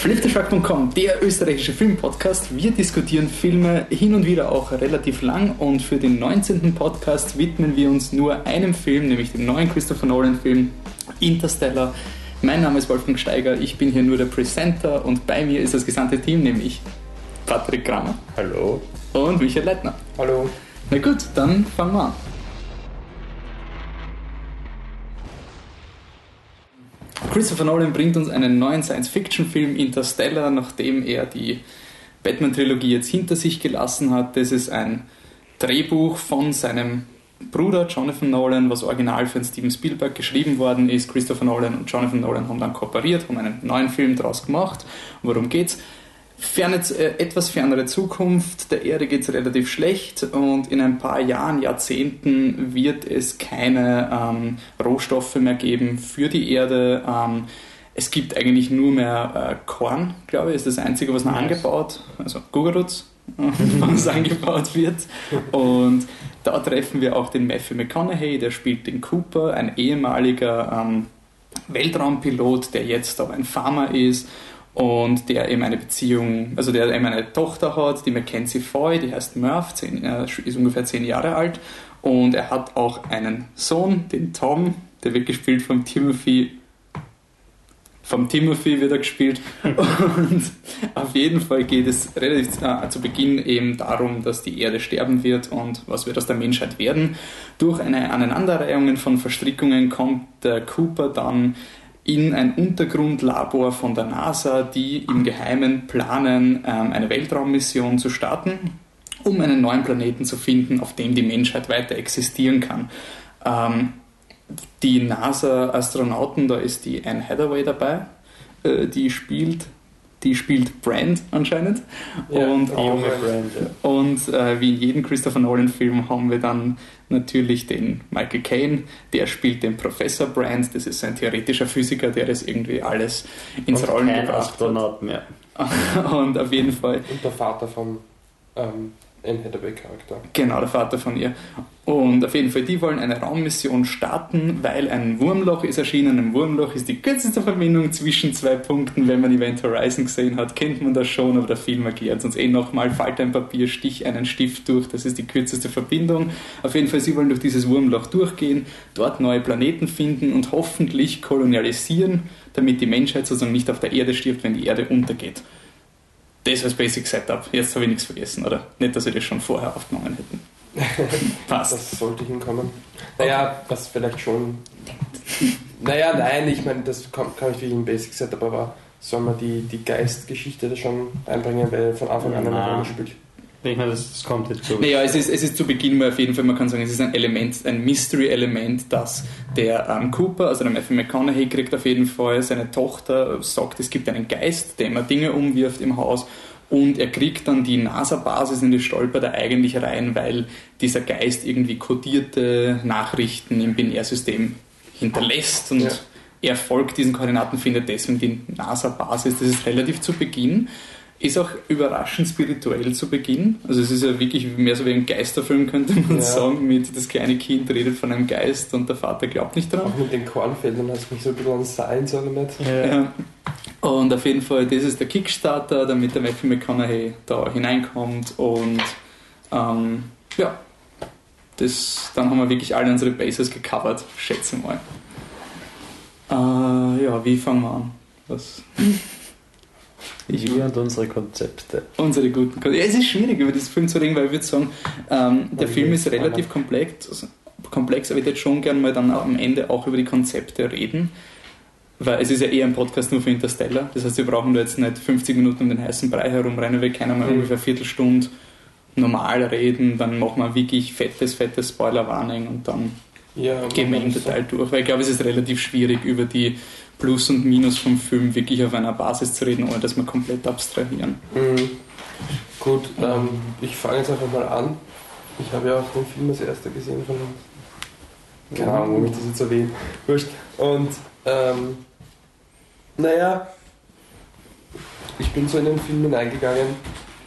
Flipteschuck.com, der österreichische Filmpodcast. Wir diskutieren Filme hin und wieder auch relativ lang und für den 19. Podcast widmen wir uns nur einem Film, nämlich dem neuen Christopher Nolan-Film Interstellar. Mein Name ist Wolfgang Steiger, ich bin hier nur der Presenter und bei mir ist das gesamte Team, nämlich Patrick Kramer. Hallo. Und Michael Leitner. Hallo. Na gut, dann fangen wir an. Christopher Nolan bringt uns einen neuen Science-Fiction-Film Interstellar, nachdem er die Batman-Trilogie jetzt hinter sich gelassen hat. Das ist ein Drehbuch von seinem Bruder Jonathan Nolan, was original für Steven Spielberg geschrieben worden ist. Christopher Nolan und Jonathan Nolan haben dann kooperiert, haben einen neuen Film daraus gemacht. Worum geht's? Ferne, äh, etwas fernere Zukunft, der Erde geht es relativ schlecht und in ein paar Jahren, Jahrzehnten wird es keine ähm, Rohstoffe mehr geben für die Erde. Ähm, es gibt eigentlich nur mehr äh, Korn, glaube ich, ist das Einzige, was noch nice. angebaut, also Gugarutz, was angebaut wird. Und da treffen wir auch den Matthew McConaughey, der spielt den Cooper, ein ehemaliger ähm, Weltraumpilot, der jetzt aber ein Farmer ist und der eben eine Beziehung, also der eben eine Tochter hat, die Mackenzie Foy, die heißt Murph, zehn, äh, ist ungefähr zehn Jahre alt und er hat auch einen Sohn, den Tom, der wird gespielt von Timothy vom Timothy wird er gespielt. Und auf jeden Fall geht es relativ äh, zu Beginn eben darum, dass die Erde sterben wird und was wird aus der Menschheit werden. Durch eine Aneinanderreihung von Verstrickungen kommt der Cooper dann in ein Untergrundlabor von der NASA, die im Geheimen planen, ähm, eine Weltraummission zu starten, um einen neuen Planeten zu finden, auf dem die Menschheit weiter existieren kann. Ähm, die NASA-Astronauten, da ist die Anne Hathaway dabei, äh, die spielt die spielt Brand anscheinend. Ja, und auch, Brand, ja. und äh, wie in jedem Christopher Nolan-Film haben wir dann natürlich den Michael Caine, der spielt den Professor Brand, das ist ein theoretischer Physiker, der das irgendwie alles ins und Rollen kein gebracht Astronaut hat. mehr. und auf jeden Fall. Und der Vater von ähm, Anne Hathaway-Charakter. Genau, der Vater von ihr. Und auf jeden Fall, die wollen eine Raummission starten, weil ein Wurmloch ist erschienen. Ein Wurmloch ist die kürzeste Verbindung zwischen zwei Punkten. Wenn man Event Horizon gesehen hat, kennt man das schon, aber der Film erklärt uns eh nochmal. Falt ein Papier, stich einen Stift durch, das ist die kürzeste Verbindung. Auf jeden Fall, sie wollen durch dieses Wurmloch durchgehen, dort neue Planeten finden und hoffentlich kolonialisieren, damit die Menschheit sozusagen nicht auf der Erde stirbt, wenn die Erde untergeht das als Basic Setup. Jetzt habe ich nichts vergessen, oder? Nicht, dass wir das schon vorher aufgenommen hätten. Passt. Das sollte hinkommen. Naja, was vielleicht schon. naja, nein, ich meine, das kann, kann ich wie ein Basic Setup, aber soll man die, die Geistgeschichte da schon einbringen, weil von Anfang an eine Rolle spielt. Ich meine, das, das kommt jetzt so. Naja, es ist, es ist zu Beginn mal auf jeden Fall, man kann sagen, es ist ein Element, ein Mystery-Element, dass der ähm, Cooper, also der Matthew McConaughey, kriegt auf jeden Fall seine Tochter, sagt, es gibt einen Geist, der immer Dinge umwirft im Haus und er kriegt dann die NASA-Basis in die Stolper da eigentlich rein, weil dieser Geist irgendwie kodierte Nachrichten im Binärsystem hinterlässt und ja. er folgt diesen Koordinaten, findet deswegen die NASA-Basis. Das ist relativ zu Beginn. Ist auch überraschend spirituell zu Beginn. Also es ist ja wirklich mehr so wie ein Geisterfilm, könnte man ja. sagen, mit das kleine Kind redet von einem Geist und der Vater glaubt nicht dran. Auch mit den Kornfeldern hat es mich so ein bisschen an Science erinnert. Ja. ja. Und auf jeden Fall, das ist der Kickstarter, damit der Matthew McConaughey da hineinkommt und ähm, ja, das, dann haben wir wirklich alle unsere Bases gecovert, schätze mal. Äh, ja, wie fangen wir an? Was? Ich Wir und unsere Konzepte. Unsere guten Konzepte. Ja, es ist schwierig, über das Film zu reden, weil ich würde sagen, ähm, der Film ist relativ komplex, also komplex, aber ich würde schon gerne mal dann am Ende auch über die Konzepte reden. Weil es ist ja eher ein Podcast nur für Interstellar. Das heißt, wir brauchen da jetzt nicht 50 Minuten um den heißen Brei herumrennen, wir können mal mhm. ungefähr eine Viertelstunde normal reden, dann machen wir wirklich fettes, fettes Spoiler-Warning und dann ja, gehen wir im Detail durch. Weil ich glaube, es ist relativ schwierig, über die Plus und Minus vom Film wirklich auf einer Basis zu reden, ohne dass wir komplett abstrahieren. Mhm. Gut, ähm, ich fange jetzt einfach mal an. Ich habe ja auch den Film als erster gesehen von uns. Keine Ahnung, warum ich das jetzt erwähne. Wurscht. Und, ähm, naja, ich bin so in den Film hineingegangen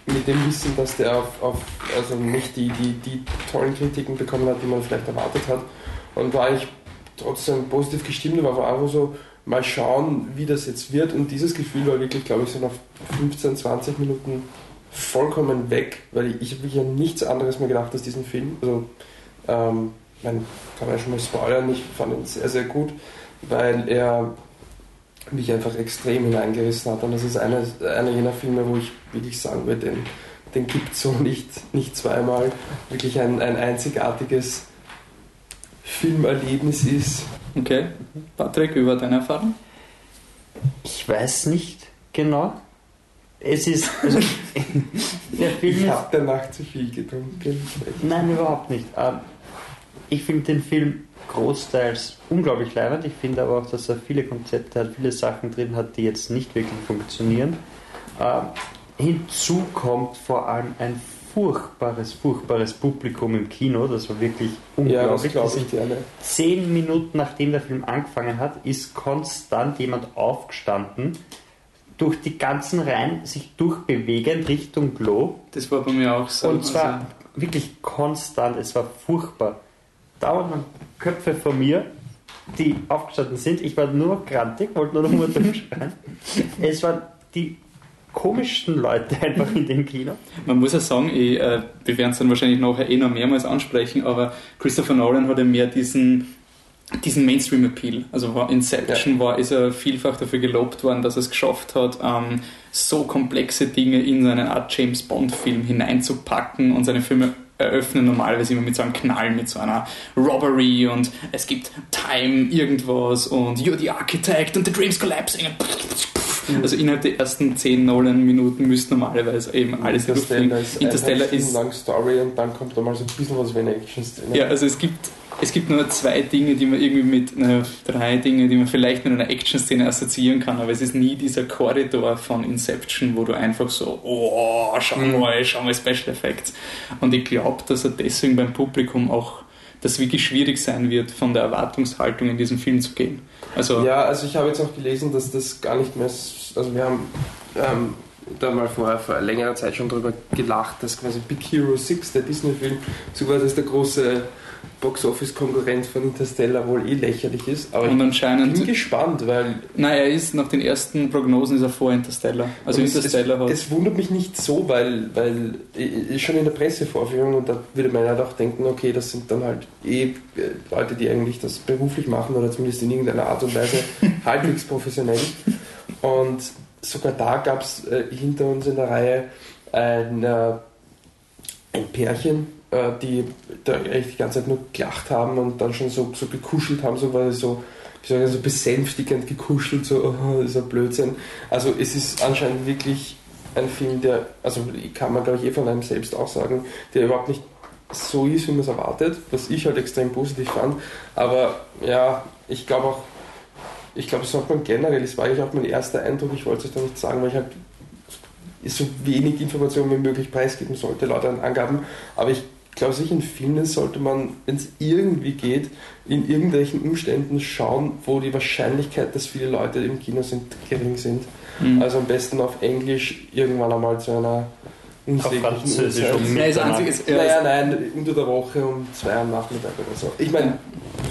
mit dem Wissen, dass der auf, auf also nicht die, die, die tollen Kritiken bekommen hat, die man vielleicht erwartet hat. Und war ich trotzdem positiv gestimmt, war einfach so, mal schauen, wie das jetzt wird. Und dieses Gefühl war wirklich, glaube ich, so nach 15, 20 Minuten vollkommen weg, weil ich, habe ja nichts anderes mehr gedacht als diesen Film. Also, ähm, man kann ja schon mal spoilern, ich fand ihn sehr, sehr gut, weil er mich einfach extrem hineingerissen hat. Und das ist einer, einer jener Filme, wo ich wirklich sagen würde, den, den gibt es so nicht, nicht zweimal. Wirklich ein, ein einzigartiges Filmerlebnis ist. Okay. Patrick, war deine Erfahrung? Ich weiß nicht genau. Es ist. Also, der Film Ich habe danach zu viel getrunken. Nein, überhaupt nicht. Ähm, Ich finde den Film großteils unglaublich leibend. Ich finde aber auch, dass er viele Konzepte hat, viele Sachen drin hat, die jetzt nicht wirklich funktionieren. Ähm, hinzu kommt vor allem ein furchtbares, furchtbares Publikum im Kino. Das war wirklich Ja, das unglaublich. glaube Das ich gerne. Zehn Minuten nachdem der Film angefangen hat, ist konstant jemand aufgestanden, durch die ganzen Reihen sich durchbewegend Richtung Klo. Das war bei mir auch so. Und zwar Also, wirklich konstant, es war furchtbar. Dauernd waren Köpfe von mir, die aufgestanden sind. Ich war nur noch grantig, wollte nur noch mal durchschreien. Es waren die komischsten Leute einfach in dem Kino. man muss ja sagen, ich, äh, wir werden es dann wahrscheinlich nachher eh noch mehrmals ansprechen, aber Christopher Nolan hat ja mehr diesen, diesen Mainstream-Appeal. Also war Inception war, ist er vielfach dafür gelobt worden, dass er es geschafft hat, ähm, so komplexe Dinge in seinen Art James Bond-Film hineinzupacken und seine Filme eröffnen normalerweise immer mit so einem Knall, mit so einer Robbery und es gibt Time irgendwas und You're the Architect and the Dream's collapsing. Also innerhalb der ersten 10 Nolan-Minuten müsste normalerweise eben alles. Interstellar ist, Interstellar eine ist lang Story und dann kommt da mal so ein bisschen was wie eine Action-Szene. ja, also es gibt, es gibt nur zwei Dinge, die man irgendwie mit, naja, drei Dinge, die man vielleicht mit einer Action-Szene assoziieren kann, aber es ist nie dieser Korridor von Inception, wo du einfach so, oh, schau Mhm. mal, schau mal Special Effects. Und ich glaube, dass er deswegen beim Publikum auch, das wirklich schwierig sein wird, von der Erwartungshaltung in diesen Film zu gehen. Also, Ja, also ich habe jetzt auch gelesen, dass das gar nicht mehr, also wir haben ähm, da mal vor, vor längerer Zeit schon drüber gelacht, dass quasi Big Hero 6, der Disney-Film, sogar das der große Box-Office-Konkurrent von Interstellar wohl eh lächerlich ist. Aber und ich anscheinend, bin gespannt, weil nein, er ist nach den ersten Prognosen ist er vor Interstellar. Also Und es- Interstellar hat. Es wundert mich nicht so, weil, weil schon in der Pressevorführung und da würde man ja doch denken, okay, das sind dann halt eh äh, Leute, die eigentlich das beruflich machen oder zumindest in irgendeiner Art und Weise halbwegs professionell. Und sogar da gab es äh, hinter uns in der Reihe ein, äh, ein Pärchen, die da echt die ganze Zeit nur gelacht haben und dann schon so, so gekuschelt haben, so weil so ich sagen, so besänftigend gekuschelt, so, oh, das ist ein Blödsinn. Also es ist anscheinend wirklich ein Film, der, also kann man glaube ich eh von einem selbst auch sagen, der überhaupt nicht so ist, wie man es erwartet, was ich halt extrem positiv fand. Aber ja, ich glaube auch, ich glaube, es hat man generell, es war eigentlich auch mein erster Eindruck, ich wollte es da nicht sagen, weil ich halt so wenig Informationen wie möglich preisgeben sollte, laut Angaben. Aber ich glaube, sich in Filmen sollte man, wenn es irgendwie geht, in irgendwelchen Umständen schauen, wo die Wahrscheinlichkeit, dass viele Leute im Kino sind, gering sind. Mhm. Also am besten auf Englisch irgendwann einmal zu einer unsäglichen Französisch Uhrzeit. um Nein, das Mitternacht. Einzige ist, ja, Naja, nein, unter der Woche um zwei am Nachmittag oder so. Ich meine,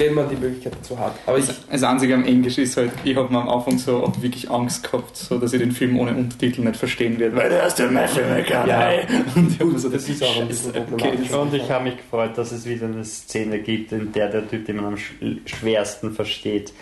wenn man die Möglichkeit dazu hat. Aber ich, Das Einzige am Englisch ist halt, ich habe mir am Anfang so auch wirklich Angst gehabt, so dass ich den Film ohne Untertitel nicht verstehen werde, weil der ist der Matchmaker. Ja. Und mir so das ist auch ein bisschen problematisch. okay. Und ich habe mich gefreut, dass es wieder eine Szene gibt, in der der Typ, den man am sch- schwersten versteht,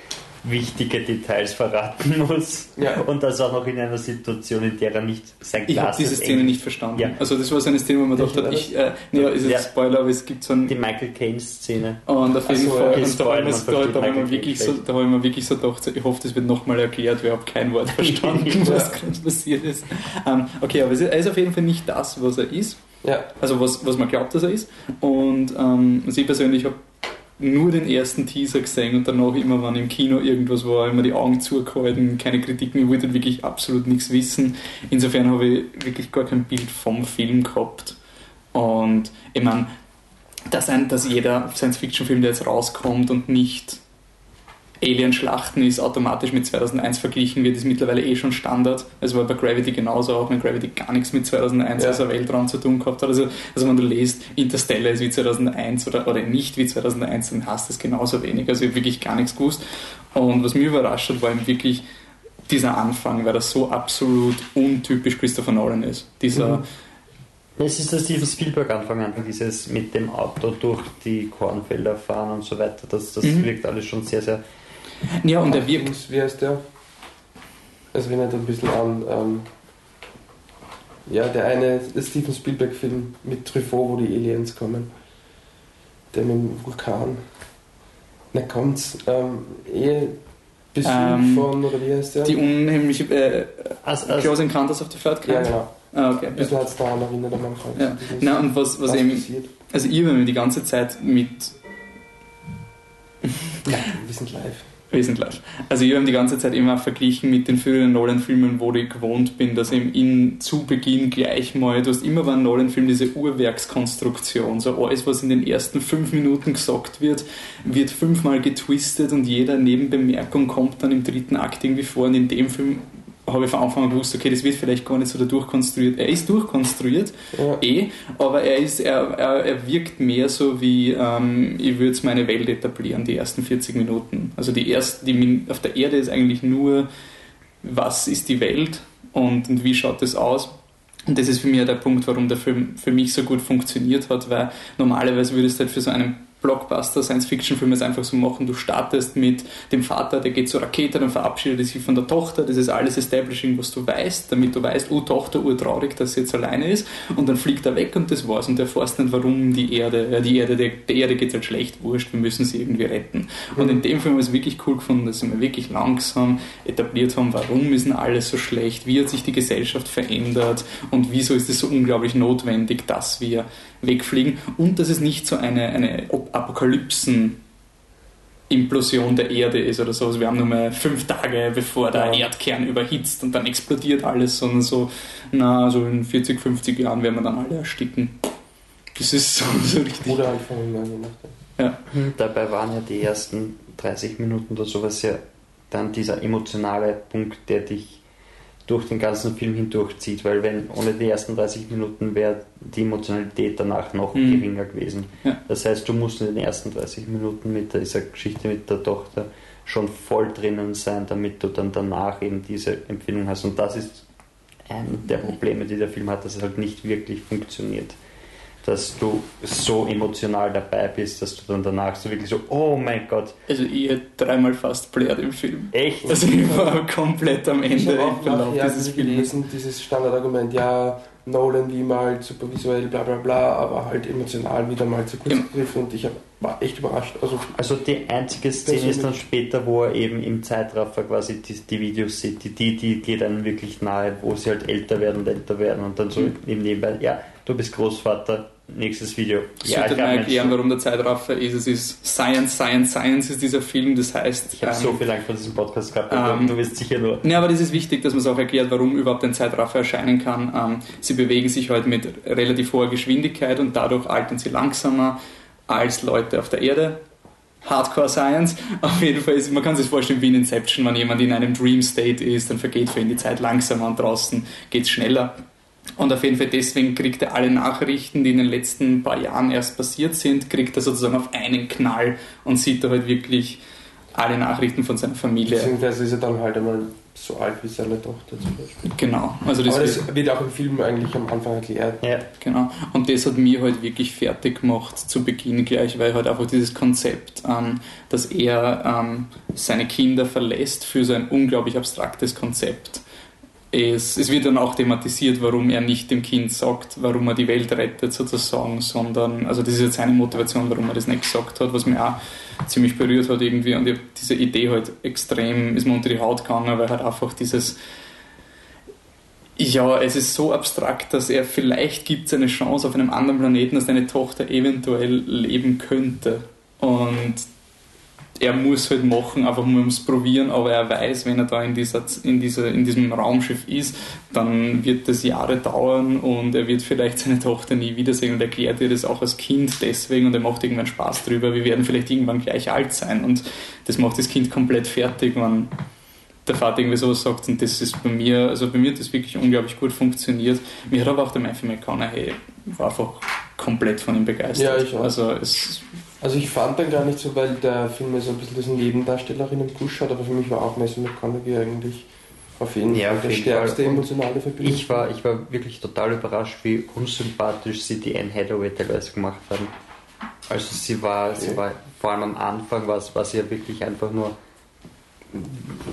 wichtige Details verraten muss. Ja. Und das auch noch in einer Situation, in der er nicht sein Ich habe Glas diese Szene nicht verstanden. Ja. Also das war so eine Szene, wo man Welche gedacht hat, war ich, äh, naja, ist jetzt Ja. Spoiler, aber es gibt so ein Die Michael Caine-Szene. und auf jeden so, Fall, und da habe ich, da, hab wirklich so, Caine da habe ich mir wirklich so gedacht, ich hoffe, das wird nochmal erklärt, wir haben kein Wort verstanden, was gerade passiert ist. Ähm, okay, aber es ist- er ist auf jeden Fall nicht das, was er ist. ja, Also was, was man glaubt, dass er ist. Und ähm, also ich persönlich habe nur den ersten Teaser gesehen und danach immer, wenn im Kino irgendwas war, immer die Augen zugehalten, keine Kritiken, ich wollte wirklich absolut nichts wissen. Insofern habe ich wirklich gar kein Bild vom Film gehabt. Und ich meine, dass, ein, dass jeder Science-Fiction-Film, der jetzt rauskommt und nicht Alien-Schlachten ist automatisch mit 2001 verglichen wird, ist mittlerweile eh schon Standard. Also war bei Gravity genauso, auch wenn Gravity gar nichts mit 2001 ja. als Weltraum zu tun gehabt hat. Also, also wenn du liest, Interstellar ist wie 2001 oder, oder nicht wie 2001, dann hast du es genauso wenig. Also ich habe wirklich gar nichts gewusst. Und was mich überrascht hat, war eben wirklich dieser Anfang, weil das so absolut untypisch Christopher Nolan ist. Dieser... Mhm. Es ist der Steven Spielberg-Anfang, einfach dieses mit dem Auto durch die Kornfelder fahren und so weiter. Das, das mhm. wirkt alles schon sehr, sehr ja, und der wirkt. Wie heißt der? Es erinnert ein bisschen an. Ähm, ja, der eine Steven Spielberg-Film mit Truffaut, wo die Aliens kommen. Der mit dem Vulkan. Na kommt's. Ähm, eh Besuch ähm, von, oder wie heißt der? Die unheimliche. Äh, as, as, Close Encounters of the Third Kind. Ja, genau. Ah, okay. Ein bisschen hat es daran erinnert am Anfang. Ja. Na, und was, was, was eben. Passiert. Also, ich habe mir die ganze Zeit mit. ja, wir sind live. Live. Also ich habe die ganze Zeit immer verglichen mit den früheren Nolan-Filmen, wo ich gewohnt bin, dass eben in zu Beginn gleich mal, du hast immer bei einem Nolan-Film diese Uhrwerkskonstruktion, so alles, was in den ersten fünf Minuten gesagt wird, wird fünfmal getwistet und jeder Nebenbemerkung kommt dann im dritten Akt irgendwie vor und in dem Film habe ich von Anfang an gewusst, okay, das wird vielleicht gar nicht so durchkonstruiert. Er ist durchkonstruiert, ja. eh, aber er, ist, er, er, er wirkt mehr so wie, ähm, ich würde es meine Welt etablieren, die ersten 40 Minuten. Also die ersten, die auf der Erde ist eigentlich nur, was ist die Welt und, und wie schaut das aus? Und das ist für mich der Punkt, warum der Film für mich so gut funktioniert hat, weil normalerweise würdest du halt für so einen Blockbuster, Science-Fiction-Filme es einfach so machen. Du startest mit dem Vater, der geht zur Rakete, dann verabschiedet er sich von der Tochter. Das ist alles Establishing, was du weißt, damit du weißt, oh, Tochter, urtraurig, dass sie jetzt alleine ist. Und dann fliegt er weg und das war's. Und erfährst nicht, warum die Erde, ja, die Erde, der, der Erde geht halt schlecht, wurscht, wir müssen sie irgendwie retten. Und in dem Film habe ich es wirklich cool gefunden, dass sie mir wirklich langsam etabliert haben, warum ist denn alles so schlecht, wie hat sich die Gesellschaft verändert und wieso ist es so unglaublich notwendig, dass wir wegfliegen und dass es nicht so eine, eine Apokalypsen Implosion der Erde ist oder so. Also wir haben nur mal fünf Tage, bevor der ja. Erdkern überhitzt und dann explodiert alles, sondern so, na, so in 40, 50 Jahren werden wir dann alle ersticken. Das ist so, so richtig. Oder halt von ja. Hm, dabei waren ja die ersten 30 Minuten oder sowas ja dann dieser emotionale Punkt, der dich durch den ganzen Film hindurchzieht, weil wenn ohne die ersten 30 Minuten wäre die Emotionalität danach noch mhm. geringer gewesen. Ja. Das heißt, du musst in den ersten 30 Minuten mit dieser Geschichte mit der Tochter schon voll drinnen sein, damit du dann danach eben diese Empfindung hast. Und das ist ein der Probleme, die der Film hat, dass es halt nicht wirklich funktioniert dass du so emotional dabei bist, dass du dann danach so wirklich so, oh mein Gott. Also ich hätte dreimal fast blärt im Film. Echt? Also ich war komplett am Ende ich im Verlauf ja, dieses Films. gelesen, dieses Standardargument, ja, Nolan wie mal super visuell, bla bla bla, aber halt emotional wieder mal zu kurz gegriffen und ich hab, war echt überrascht. Also, also die einzige Szene ist dann später, wo er eben im Zeitraffer quasi die, die Videos sieht, die, die, die geht einem wirklich nahe, wo sie halt älter werden und älter werden und dann so mhm. im Nebenbei, ja, du bist Großvater, nächstes Video. Ich ja, sollte mal erklären, warum der Zeitraffer ist. Es ist Science, Science, Science ist dieser Film. Das heißt. Ich habe ähm, so viel lang von diesem Podcast gehabt, ähm, du wirst sicher nur. Ne, aber das ist wichtig, dass man es auch erklärt, warum überhaupt ein Zeitraffer erscheinen kann. Ähm, sie bewegen sich heute halt mit relativ hoher Geschwindigkeit und dadurch altern sie langsamer als Leute auf der Erde. Hardcore Science. Auf jeden Fall ist, man kann sich vorstellen wie in Inception, wenn jemand in einem Dream State ist, dann vergeht für ihn die Zeit langsamer und draußen geht es schneller. Und auf jeden Fall deswegen kriegt er alle Nachrichten, die in den letzten paar Jahren erst passiert sind, kriegt er sozusagen auf einen Knall und sieht da halt wirklich alle Nachrichten von seiner Familie. Beziehungsweise ist er dann halt einmal so alt wie seine Tochter zum Beispiel. Genau. Also das Aber das wird auch im Film eigentlich am Anfang erklärt. Ja. Genau. Und das hat mir halt wirklich fertig gemacht zu Beginn gleich, weil halt einfach dieses Konzept, ähm, dass er ähm, seine Kinder verlässt für so ein unglaublich abstraktes Konzept es, es, wird dann auch thematisiert, warum er nicht dem Kind sagt, warum er die Welt rettet sozusagen, sondern, also das ist jetzt seine Motivation, warum er das nicht gesagt hat, was mir auch ziemlich berührt hat irgendwie. Und ich habe diese Idee halt extrem, ist mir unter die Haut gegangen, weil halt einfach dieses, ja, es ist so abstrakt, dass er vielleicht gibt es eine Chance auf einem anderen Planeten, dass seine Tochter eventuell leben könnte. Und er muss halt machen, einfach nur ums Probieren, aber er weiß, wenn er da in, dieser, in, dieser, in diesem Raumschiff ist, dann wird das Jahre dauern und er wird vielleicht seine Tochter nie wiedersehen und erklärt ihr das auch als Kind deswegen und er macht irgendwann Spaß drüber. Wir werden vielleicht irgendwann gleich alt sein und das macht das Kind komplett fertig, wenn der Vater irgendwie sowas sagt und das ist bei mir, also bei mir hat das wirklich unglaublich gut funktioniert. Mir hat aber auch der Matthew McConaughey war einfach komplett von ihm begeistert. Ja, ich auch. Also es Also ich fand dann gar nicht so, weil der Film mir so ein bisschen diesen Nebendarstellerinnen Push hat, aber für mich war auch Matthew McConaughey eigentlich auf jeden Ja, Fall auf der jeden stärkste Fall. Emotionale Verbindung. Ich war, ich war wirklich total überrascht, wie unsympathisch sie die Anne Hathaway teilweise gemacht haben. Also sie war, sie Okay. war vor allem am Anfang war, war sie ja wirklich einfach nur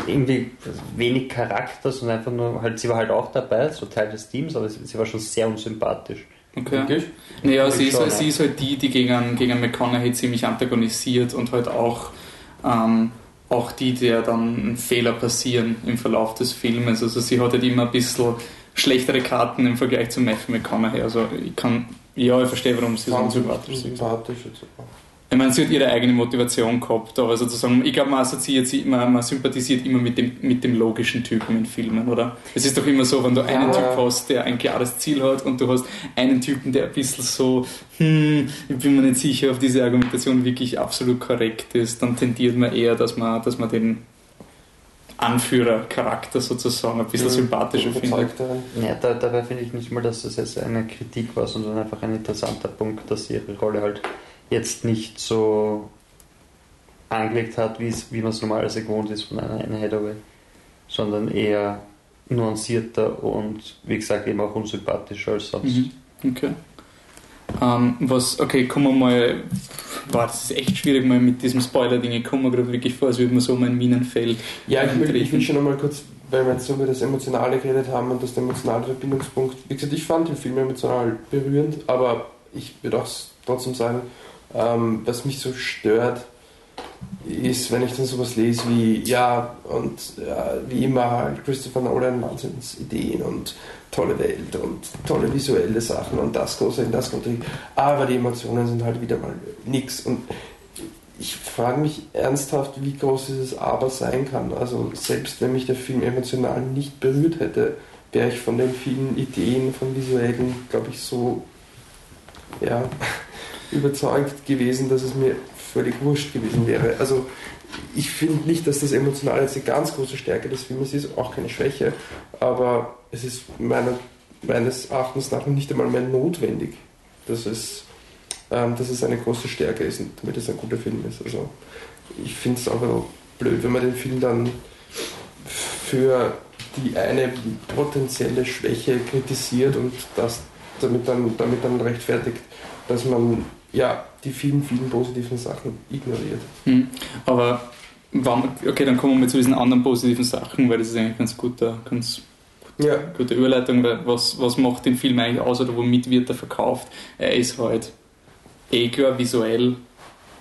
irgendwie wenig Charakter, sondern einfach nur halt, sie war halt auch dabei, so Teil des Teams, aber sie, sie war schon sehr unsympathisch. Okay. Naja, sie ist, halt, sie ist halt die, die gegen, gegen McConaughey ziemlich antagonisiert und halt auch, ähm, auch die, der dann Fehler passieren im Verlauf des Filmes. Also sie hat halt immer ein bisschen schlechtere Karten im Vergleich zu Matthew McConaughey. Also ich kann, ja, ich verstehe, warum sie so ist. sympathisch so. Ich meine, sie hat ihre eigene Motivation gehabt, aber sozusagen, ich glaube, man assoziiert sie immer, man sympathisiert immer mit dem, mit dem logischen Typen in Filmen, oder? Es ist doch immer so, wenn du einen Ja. Typ hast, der ein klares Ziel hat und du hast einen Typen, der ein bisschen so, hm, ich bin mir nicht sicher, ob diese Argumentation wirklich absolut korrekt ist, dann tendiert man eher, dass man, dass man den Anführercharakter sozusagen ein bisschen sympathischer findet. Überzeugt daran. Ja, da, dabei finde ich nicht mal, dass das jetzt eine Kritik war, sondern einfach ein interessanter Punkt, dass sie ihre Rolle halt jetzt nicht so angelegt hat, wie es- wie man es normalerweise gewohnt ist von einer Anne Hathaway, sondern eher nuancierter und wie gesagt eben auch unsympathischer als sonst. Mhm. Okay. Ähm, was, okay, kommen wir mal. Boah, das ist echt schwierig, mal mit diesem Spoiler-Ding. Ich komme mir gerade wirklich vor, als würde man so um ein Minenfeld. Ja, ich will, ich will schon nochmal kurz, weil wir jetzt so über das Emotionale geredet haben und das der emotionale Verbindungspunkt. Wie gesagt, ich fand den Film emotional berührend, aber ich würde auch trotzdem sagen, ähm, was mich so stört, ist, wenn ich dann sowas lese wie, ja, und ja, wie immer halt Christopher Nolan Wahnsinnsideen und tolle Welt und tolle visuelle Sachen und das große in das kommt. Aber die Emotionen sind halt wieder mal nix. Und ich frage mich ernsthaft, wie groß dieses Aber sein kann. Also selbst wenn mich der Film emotional nicht berührt hätte, wäre ich von den vielen Ideen, von visuellen, glaube ich, so ja, überzeugt gewesen, dass es mir völlig wurscht gewesen wäre. Also ich finde nicht, dass das Emotionale jetzt die ganz große Stärke des Filmes ist, auch keine Schwäche, aber es ist meiner, meines Erachtens nach nicht einmal mehr notwendig, dass es, ähm, dass es eine große Stärke ist damit es ein guter Film ist. Also ich finde es auch blöd, wenn man den Film dann für die eine potenzielle Schwäche kritisiert und das damit dann, damit dann rechtfertigt, dass man ja die vielen, vielen positiven Sachen ignoriert. Hm. Aber, okay, dann kommen wir zu diesen anderen positiven Sachen, weil das ist eigentlich ganz guter, ganz Ja, gute Überleitung, weil was, was macht den Film eigentlich aus oder womit wird er verkauft? Er ist halt eh klar visuell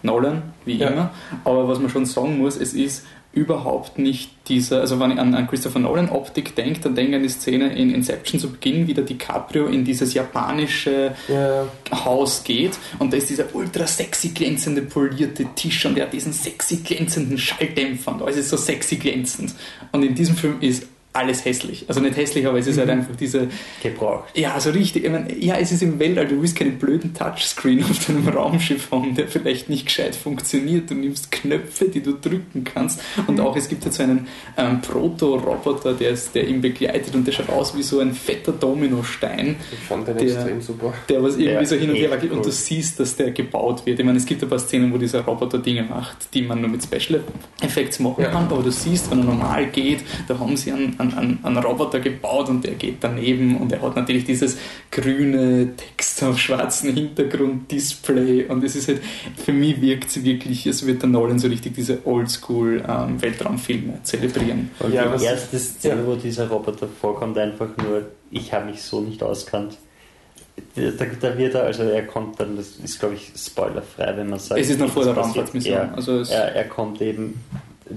Nolan, wie Ja. immer, aber was man schon sagen muss, es ist überhaupt nicht dieser, also wenn ich an, an Christopher Nolan Optik denke, dann denke ich an die Szene in Inception zu Beginn, wie der DiCaprio in dieses japanische ja, Haus geht und da ist dieser ultra sexy glänzende polierte Tisch und er hat diesen sexy glänzenden Schalldämpfer und alles ist so sexy glänzend. Und in diesem Film ist alles hässlich. Also nicht hässlich, aber es ist halt einfach diese, Gebraucht. ja, also richtig, ich meine, ja, es ist im Weltall, du willst keinen blöden Touchscreen auf deinem Raumschiff haben, der vielleicht nicht gescheit funktioniert. Du nimmst Knöpfe, die du drücken kannst und auch es gibt jetzt so einen ähm, Proto-Roboter, der, ist- der ihn begleitet und der schaut aus wie so ein fetter Dominostein ich fand den Der- extrem super. der was irgendwie Ja, so hin und her wackelt und cool. du siehst, dass der gebaut wird. Ich meine, es gibt ein paar Szenen, wo dieser Roboter Dinge macht, die man nur mit Special Effects machen Ja. kann, aber du siehst, wenn er normal geht, da haben sie einen, einen, einen- einen Roboter gebaut und der geht daneben und er hat natürlich dieses grüne Text auf schwarzen Hintergrund-Display und es ist halt, für mich wirkt es wirklich, es wird der Nolan so richtig diese Oldschool-Weltraumfilme zelebrieren. Und Ja, die was- erste Szene, ja. wo dieser Roboter vorkommt, einfach nur, ich habe mich so nicht auskannt. Da, da wird er, also er kommt dann, das ist glaube ich spoilerfrei, wenn man sagt. Es ist noch vor der. Raumfahrtsmission. Er, Also er, er kommt eben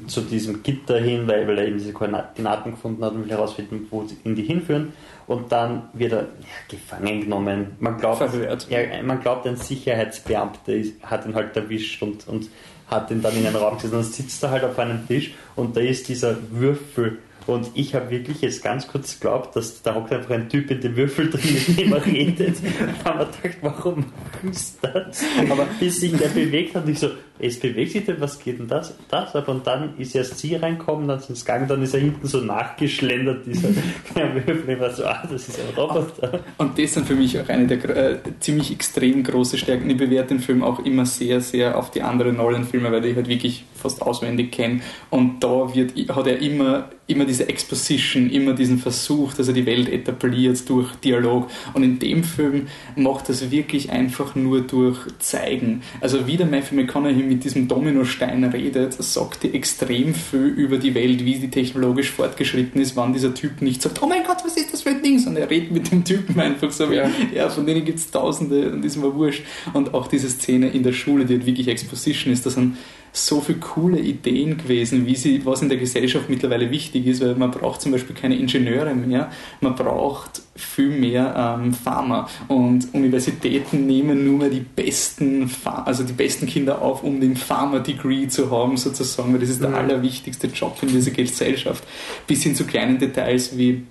zu diesem Gitter hin, weil, weil er eben diese Koordinaten gefunden hat und will herausfinden, wo sie ihn die hinführen. Und dann wird er ja, gefangen genommen. Man glaubt, ja, man glaubt, ein Sicherheitsbeamter ist, hat ihn halt erwischt und, und hat ihn dann in einen Raum gesetzt und sitzt er halt auf einem Tisch und da ist dieser Würfel und ich habe wirklich jetzt ganz kurz geglaubt, dass da hockt einfach ein Typ in dem Würfel drin, mit dem er redet. Ich habe mir gedacht, warum machst du das? Aber bis sich der bewegt hat, ich so, es bewegt sich denn, was geht denn das? Das, aber und dann ist erst sie reinkommen, dann sind sie dann ist er hinten so nachgeschlendert, dieser. Ich war so, ah, das ist ein Roboter. Und das sind für mich auch eine der äh, ziemlich extrem große Stärken. Ich bewerte den Film auch immer sehr, sehr auf die anderen Nolan-Filme, weil ich halt wirklich fast auswendig kenne. Und da wird, hat er immer immer diese Exposition, immer diesen Versuch, dass er die Welt etabliert durch Dialog. Und in dem Film macht das wirklich einfach nur durch Zeigen. Also wie der Matthew McConaughey mit diesem Dominostein redet, sagt er extrem viel über die Welt, wie die technologisch fortgeschritten ist, wann dieser Typ nicht sagt, oh mein Gott, was ist das für ein Ding, sondern er redet mit dem Typen einfach so, ja, ja von denen gibt es tausende und ist mir wurscht. Und auch diese Szene in der Schule, die halt wirklich Exposition ist, dass ein so viele coole Ideen gewesen, wie sie, was in der Gesellschaft mittlerweile wichtig ist, weil man braucht zum Beispiel keine Ingenieure mehr, man braucht viel mehr ähm, Pharma und Universitäten nehmen nur mehr die besten, also die besten Kinder auf, um den Pharma-Degree zu haben sozusagen, weil das ist der mhm. allerwichtigste Job in dieser Gesellschaft, bis hin zu kleinen Details wie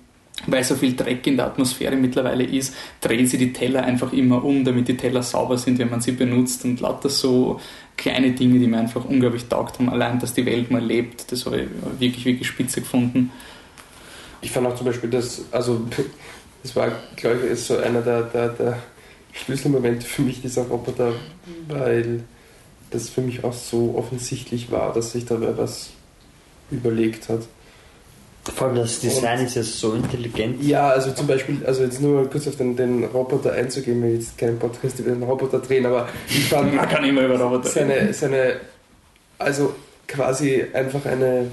weil so viel Dreck in der Atmosphäre mittlerweile ist, drehen sie die Teller einfach immer um, damit die Teller sauber sind, wenn man sie benutzt und lauter so kleine Dinge, die mir einfach unglaublich taugt haben. Allein, dass die Welt mal lebt, das habe ich wirklich, wirklich spitze gefunden. Ich fand auch zum Beispiel, dass, also, das war, glaube ich, so einer der, der, der Schlüsselmomente für mich, dieser Roboter, weil das für mich auch so offensichtlich war, dass sich dabei was überlegt hat. Vor allem das Design und, ist ja so intelligent. Ja, also zum Beispiel, also jetzt nur kurz auf den, den Roboter einzugehen, wir jetzt keinen Podcast über den Roboter drehen, aber ich fand. Man kann immer über Roboter seine, seine, also quasi einfach eine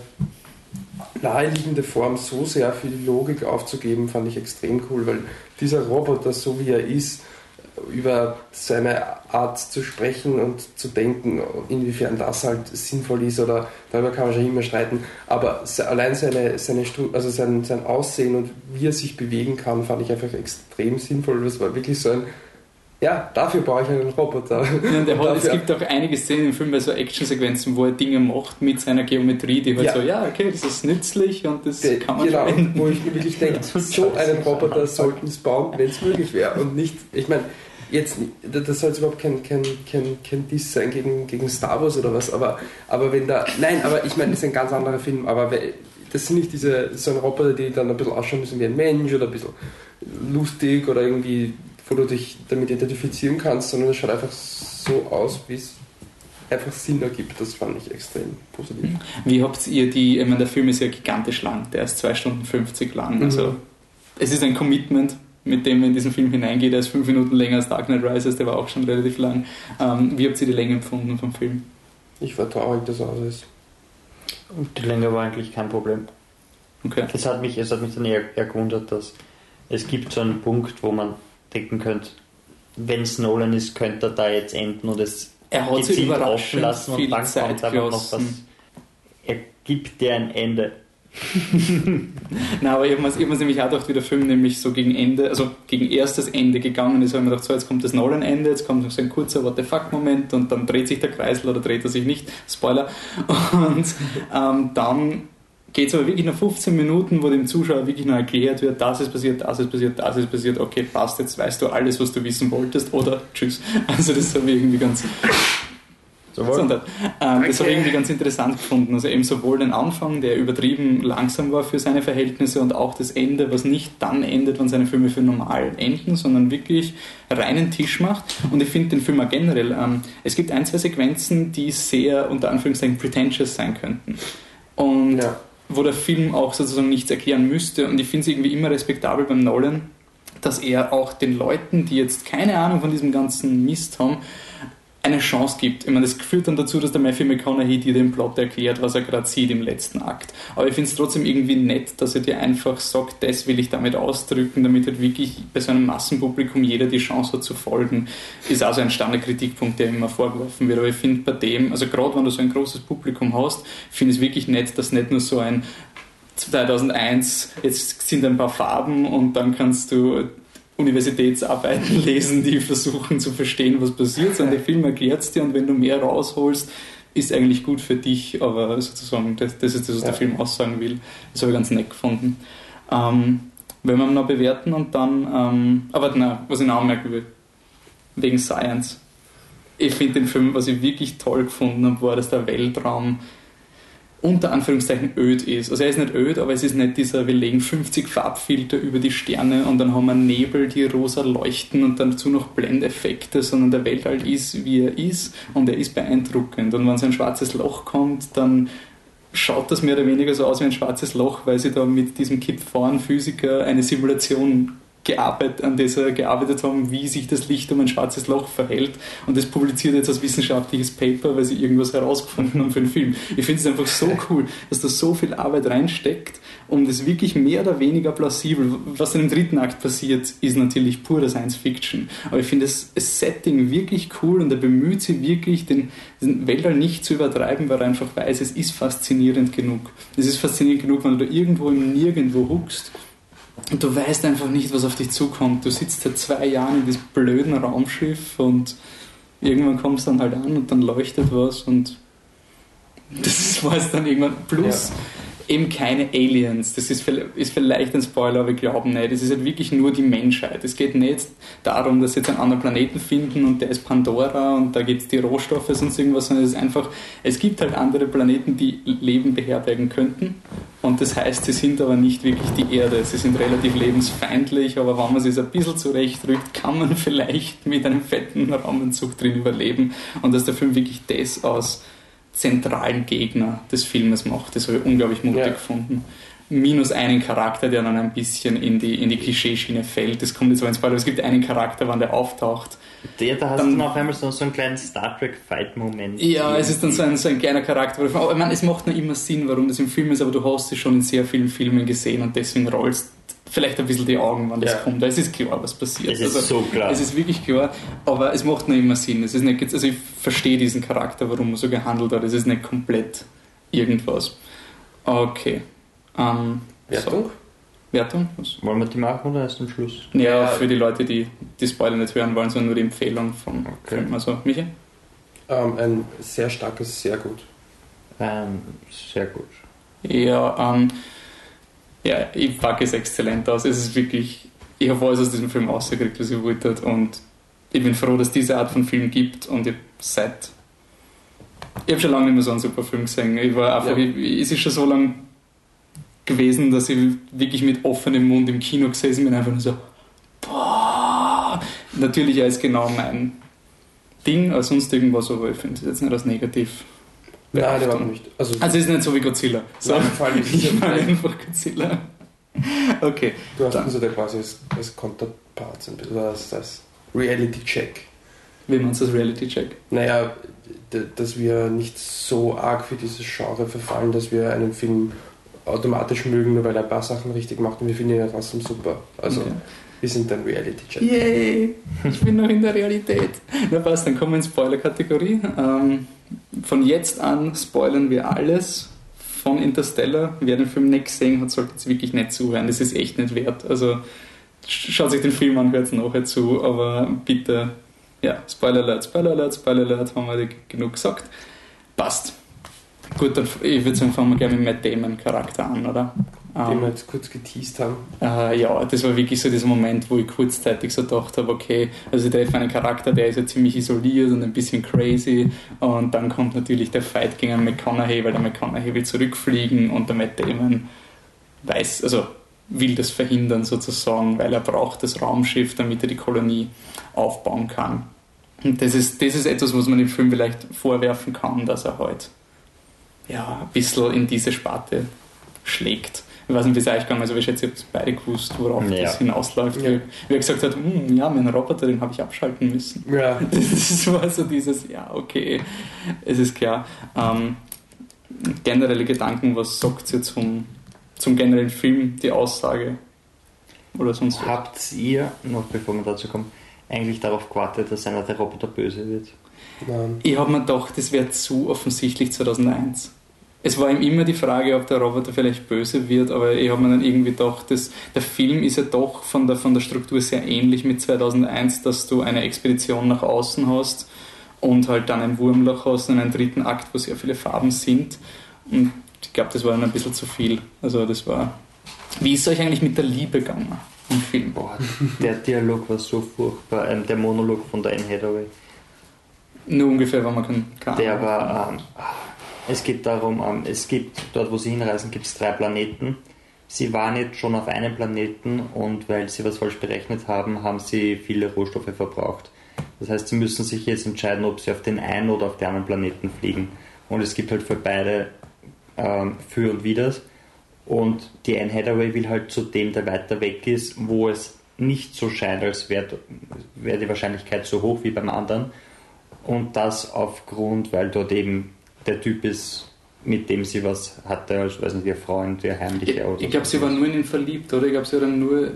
naheliegende Form so sehr viel Logik aufzugeben, fand ich extrem cool, weil dieser Roboter, so wie er ist, über seine Art zu sprechen und zu denken, inwiefern das halt sinnvoll ist oder darüber kann man schon immer streiten. Aber allein seine, seine also sein, sein Aussehen und wie er sich bewegen kann, fand ich einfach extrem sinnvoll. Das war wirklich so ein ja, dafür brauche ich einen Roboter. Ja, hat, es gibt auch einige Szenen im Film bei so Actionsequenzen, wo er Dinge macht mit seiner Geometrie, die halt ja. so, ja, okay, das ist nützlich und das De, kann man Genau, verwenden. wo ich wirklich denke, so einen Roboter sollten es bauen, wenn es möglich wäre. Und nicht, ich meine, jetzt, das soll jetzt überhaupt kein, kein, kein, kein Diss sein gegen, gegen Star Wars oder was, aber, aber wenn da, nein, aber ich meine, das ist ein ganz anderer Film, aber das sind nicht diese, so ein Roboter, die dann ein bisschen ausschauen müssen wie ein Mensch oder ein bisschen lustig oder irgendwie, wo du dich damit identifizieren kannst, sondern es schaut einfach so aus, wie es einfach Sinn ergibt. Das fand ich extrem positiv. Wie habt ihr die, ich meine, der Film ist ja gigantisch lang, der ist 2 Stunden 50 lang, also mhm. es ist ein Commitment, mit dem man in diesen Film hineingeht. Er ist fünf Minuten länger als Dark Knight Rises, der war auch schon relativ lang. Ähm, wie habt ihr die Länge empfunden vom Film? Ich war traurig, dass er aus ist. Und die Länge war eigentlich kein Problem. Okay. Es hat mich, es hat mich dann eher, eher gewundert, dass es gibt so einen Punkt, wo man denken könnte, wenn es Nolan ist, könnte er da jetzt enden und es er hat sich überraschend lassen und dann Zeit kommt einfach noch was. Er gibt dir ein Ende. Nein, aber ich habe mir nämlich auch gedacht, wie der Film nämlich so gegen Ende, also gegen erstes Ende gegangen ist, habe ich mir gedacht, so jetzt kommt das Nolan-Ende, jetzt kommt noch so ein kurzer What the fuck-Moment und dann dreht sich der Kreisel oder dreht er sich nicht, Spoiler. Und ähm, dann geht es aber wirklich nach 15 Minuten, wo dem Zuschauer wirklich noch erklärt wird, das ist passiert, das ist passiert, das ist passiert, okay, passt, jetzt weißt du alles, was du wissen wolltest oder tschüss. Also das habe ich irgendwie ganz Gesundheit. Ähm, das habe ich irgendwie ganz interessant gefunden. Also eben sowohl den Anfang, der übertrieben langsam war für seine Verhältnisse und auch das Ende, was nicht dann endet, wenn seine Filme für normal enden, sondern wirklich reinen Tisch macht. Und ich finde den Film auch generell, ähm, es gibt ein, zwei Sequenzen, die sehr unter Anführungszeichen pretentious sein könnten. Und ja. wo der Film auch sozusagen nichts erklären müsste. Und ich finde es irgendwie immer respektabel beim Nolan, dass er auch den Leuten, die jetzt keine Ahnung von diesem ganzen Mist haben, eine Chance gibt. Ich meine, das führt dann dazu, dass der Matthew McConaughey dir den Plot erklärt, was er gerade sieht im letzten Akt. Aber ich finde es trotzdem irgendwie nett, dass er dir einfach sagt, das will ich damit ausdrücken, damit halt wirklich bei so einem Massenpublikum jeder die Chance hat zu folgen. Ist also ein Standardkritikpunkt, der immer vorgeworfen wird. Aber ich finde bei dem, also gerade wenn du so ein großes Publikum hast, finde ich es wirklich nett, dass nicht nur so ein 2001, jetzt sind ein paar Farben und dann kannst du Universitätsarbeiten lesen, die versuchen zu verstehen, was passiert, sondern der Film erklärt es dir und wenn du mehr rausholst, ist eigentlich gut für dich, aber sozusagen, das, das ist das, was Ja. der Film aussagen will. Das habe ich ganz nett gefunden. Ähm, wenn wir ihn noch bewerten und dann, ähm, aber nein, was ich noch anmerken will, wegen Science. Ich finde den Film, was ich wirklich toll gefunden habe, war, dass der Weltraum unter Anführungszeichen öd ist. Also er ist nicht öd, aber es ist nicht dieser, wir legen 50 Farbfilter über die Sterne und dann haben wir Nebel, die rosa leuchten und dann dazu noch Blendeffekte, sondern der Weltall ist, wie er ist und er ist beeindruckend. Und wenn so ein schwarzes Loch kommt, dann schaut das mehr oder weniger so aus wie ein schwarzes Loch, weil sie da mit diesem Kip Thorne Physiker eine Simulation gearbeitet, an dieser gearbeitet haben, wie sich das Licht um ein schwarzes Loch verhält. Und das publiziert jetzt als wissenschaftliches Paper, weil sie irgendwas herausgefunden haben für den Film. Ich finde es einfach so cool, dass da so viel Arbeit reinsteckt, um das wirklich mehr oder weniger plausibel. Was in dem dritten Akt passiert, ist natürlich pure Science Fiction. Aber ich finde das Setting wirklich cool und er bemüht sich wirklich, den, den Weltall nicht zu übertreiben, weil er einfach weiß, es ist faszinierend genug. Es ist faszinierend genug, wenn du da irgendwo im Nirgendwo huckst und du weißt einfach nicht, was auf dich zukommt. Du sitzt seit zwei Jahren in diesem blöden Raumschiff und irgendwann kommst du dann halt an und dann leuchtet was und das war es dann irgendwann. Plus eben keine Aliens. Das ist, vielleicht- ist vielleicht ein Spoiler, aber ich glaube nicht. Es ist halt wirklich nur die Menschheit. Es geht nicht darum, dass sie jetzt einen anderen Planeten finden und der ist Pandora und da geht es die Rohstoffe, sonst irgendwas, sondern es ist einfach, es gibt halt andere Planeten, die Leben beherbergen könnten. Und das heißt, sie sind aber nicht wirklich die Erde. Sie sind relativ lebensfeindlich, aber wenn man sich ein bisschen zurechtrückt, kann man vielleicht mit einem fetten Raumanzug drin überleben. Und dass der Film wirklich das aus zentralen Gegner des Filmes macht. Das habe ich unglaublich mutig Ja. gefunden. Minus einen Charakter, der dann ein bisschen in die, in die Klischeeschiene fällt. Das kommt jetzt aber ins Spoiler. Es gibt einen Charakter, wann der auftaucht. Der, da hast Dann- du dann auf einmal so, so einen kleinen Star Trek Fight-Moment. Ja, es ist dann so ein, so ein kleiner Charakter. Aber ich meine, es macht nur immer Sinn, warum das im Film ist, aber du hast es schon in sehr vielen Filmen gesehen und deswegen rollst vielleicht ein bisschen die Augen, wann das Ja. kommt. Es ist klar, was passiert. Es ist Also, so klar. Es ist wirklich klar, aber es macht nur immer Sinn. Es ist nicht, also ich verstehe diesen Charakter, warum er so gehandelt hat. Es ist nicht komplett irgendwas. Okay. Ähm, Wertung? So. Wertung? Was? Wollen wir die machen oder erst am Schluss? Ja, Ja. für die Leute, die die Spoiler nicht hören wollen, sondern nur die Empfehlung vom Okay. Film. Also, Michi? Ähm, ein sehr starkes, sehr gut. Ähm, sehr gut. Ja, ähm, ja, ich packe es exzellent aus. Es ist wirklich, ich habe alles aus diesem Film rausgekriegt, was ich wollte. Und ich bin froh, dass es diese Art von Film gibt. Und ich seit. Ich habe schon lange nicht mehr so einen super Film gesehen. Ich war einfach, Ja. ich, es ist schon so lange gewesen, dass ich wirklich mit offenem Mund im Kino gesessen bin, einfach nur so, boah. Natürlich er ist genau mein Ding, als sonst irgendwas, aber ich finde es jetzt nicht als negativ. Nein, der war behaftet. nicht. Also, Also ist nicht so wie Godzilla. So. Nein, vor allem ich meine einfach Godzilla. Okay. du hast dann. also da quasi als, als Counterpart, oder als, als Reality-Check. Wie man das Reality-Check? Naja, dass wir nicht so arg für dieses Genre verfallen, dass wir einen Film automatisch mögen, nur weil er ein paar Sachen richtig macht und wir finden ihn ja trotzdem super. Also, Okay. wir sind ein Reality-Check. Yay! Ich bin noch in der Realität. Na passt, dann kommen wir in Spoiler-Kategorie. Ähm, von jetzt an spoilern wir alles von Interstellar. Wer den Film nicht gesehen hat, sollte jetzt wirklich nicht zuhören. Das ist echt nicht wert. Also sch- schaut sich den Film an, hört es nachher zu, aber bitte, ja, Spoiler Alert, Spoiler Alert, Spoiler Alert, haben wir genug gesagt. Passt. Gut, dann ich würde sagen, fangen wir gerne mit Matt Damon Charakter an, oder? Den Ähm, wir jetzt kurz geteased haben. äh, ja, das war wirklich so dieser Moment, wo ich kurzzeitig so gedacht habe, okay, also der ist ein Charakter, der ist ja ziemlich isoliert und ein bisschen crazy und dann kommt natürlich der Fight gegen einen McConaughey, weil der McConaughey will zurückfliegen und der Matt Damon weiß, also will das verhindern sozusagen, weil er braucht das Raumschiff, damit er die Kolonie aufbauen kann. Und das ist, das ist etwas, was man dem Film vielleicht vorwerfen kann, dass er halt ja, ein bisschen in diese Sparte schlägt. Ich weiß nicht, wie es euch gegangen ist, aber ich schätze, ihr habt beide gewusst, worauf Ja. das hinausläuft. Ja. Wie, er gesagt hat, "Hm, ja, mein Roboter, den habe ich abschalten müssen. Ja, Das war so dieses, ja, okay, es ist klar. Ähm, generelle Gedanken, was sagt ihr zum, zum generellen Film, die Aussage? Oder sonst was? Habt ihr, noch bevor wir dazu kommen, eigentlich darauf gewartet, dass einer der Roboter böse wird? nein. Ich habe mir gedacht, das wäre zu offensichtlich 2001. Es war ihm immer die Frage, ob der Roboter vielleicht böse wird, aber ich habe mir dann irgendwie gedacht, dass der Film ist ja doch von der, von der Struktur sehr ähnlich mit 2001, dass du eine Expedition nach außen hast und halt dann ein Wurmloch hast und einen dritten Akt, wo sehr viele Farben sind. Und ich glaube, das war dann ein bisschen zu viel. Also das war. Wie ist es euch eigentlich mit der Liebe gegangen im Film? Boah, der Dialog war so furchtbar. Ähm, der Monolog von der Anne Hathaway. Nur ungefähr, wenn man kann. Der war. Ähm, es geht darum, ähm, es gibt dort, wo sie hinreisen, gibt es drei Planeten. Sie waren jetzt schon auf einem Planeten und weil sie was falsch berechnet haben, haben sie viele Rohstoffe verbraucht. Das heißt, sie müssen sich jetzt entscheiden, ob sie auf den einen oder auf den anderen Planeten fliegen. Und es gibt halt für beide ähm, Für und Widers. Und die Anne Hathaway will halt zu dem, der weiter weg ist, wo es nicht so scheint, als wäre wär die Wahrscheinlichkeit so hoch wie beim anderen. Und das aufgrund, weil dort eben der Typ ist, mit dem sie was hatte, als weiß nicht, ihr Freund, ihr heimlicher Ich, oder ich glaube, sie war nur in ihn verliebt, oder? Ich glaube, sie hat dann nur.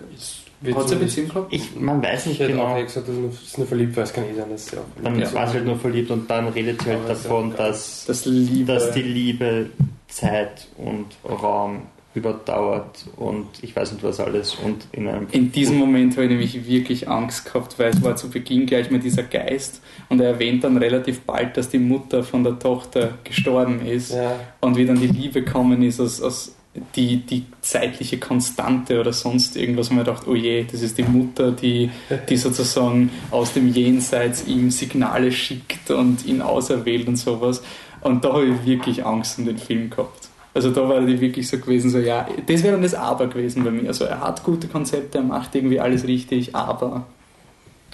Hat sie eine Beziehung gehabt? Ich, man weiß Ich nicht hätte genau. auch gesagt, dass es nur- verliebt war, es kann eh sein, dass sie auch Dann verliebt war sie halt nur verliebt und dann redet sie halt ja davon, dass, Das Liebe. dass die Liebe Zeit und Raum überdauert und ich weiß nicht was alles und in einem In diesem Moment habe ich nämlich wirklich Angst gehabt, weil es war zu Beginn gleich mal dieser Geist und er erwähnt dann relativ bald, dass die Mutter von der Tochter gestorben ist Ja, und wie dann die Liebe kommen ist aus, aus die, die zeitliche Konstante oder sonst irgendwas, und man dachte, oh je, das ist die Mutter, die, die sozusagen aus dem Jenseits ihm Signale schickt und ihn auserwählt und sowas. Und da habe ich wirklich Angst um den Film gehabt. Also da war die wirklich so gewesen, so ja, das wäre dann das Aber gewesen bei mir. Also er hat gute Konzepte, er macht irgendwie alles richtig, aber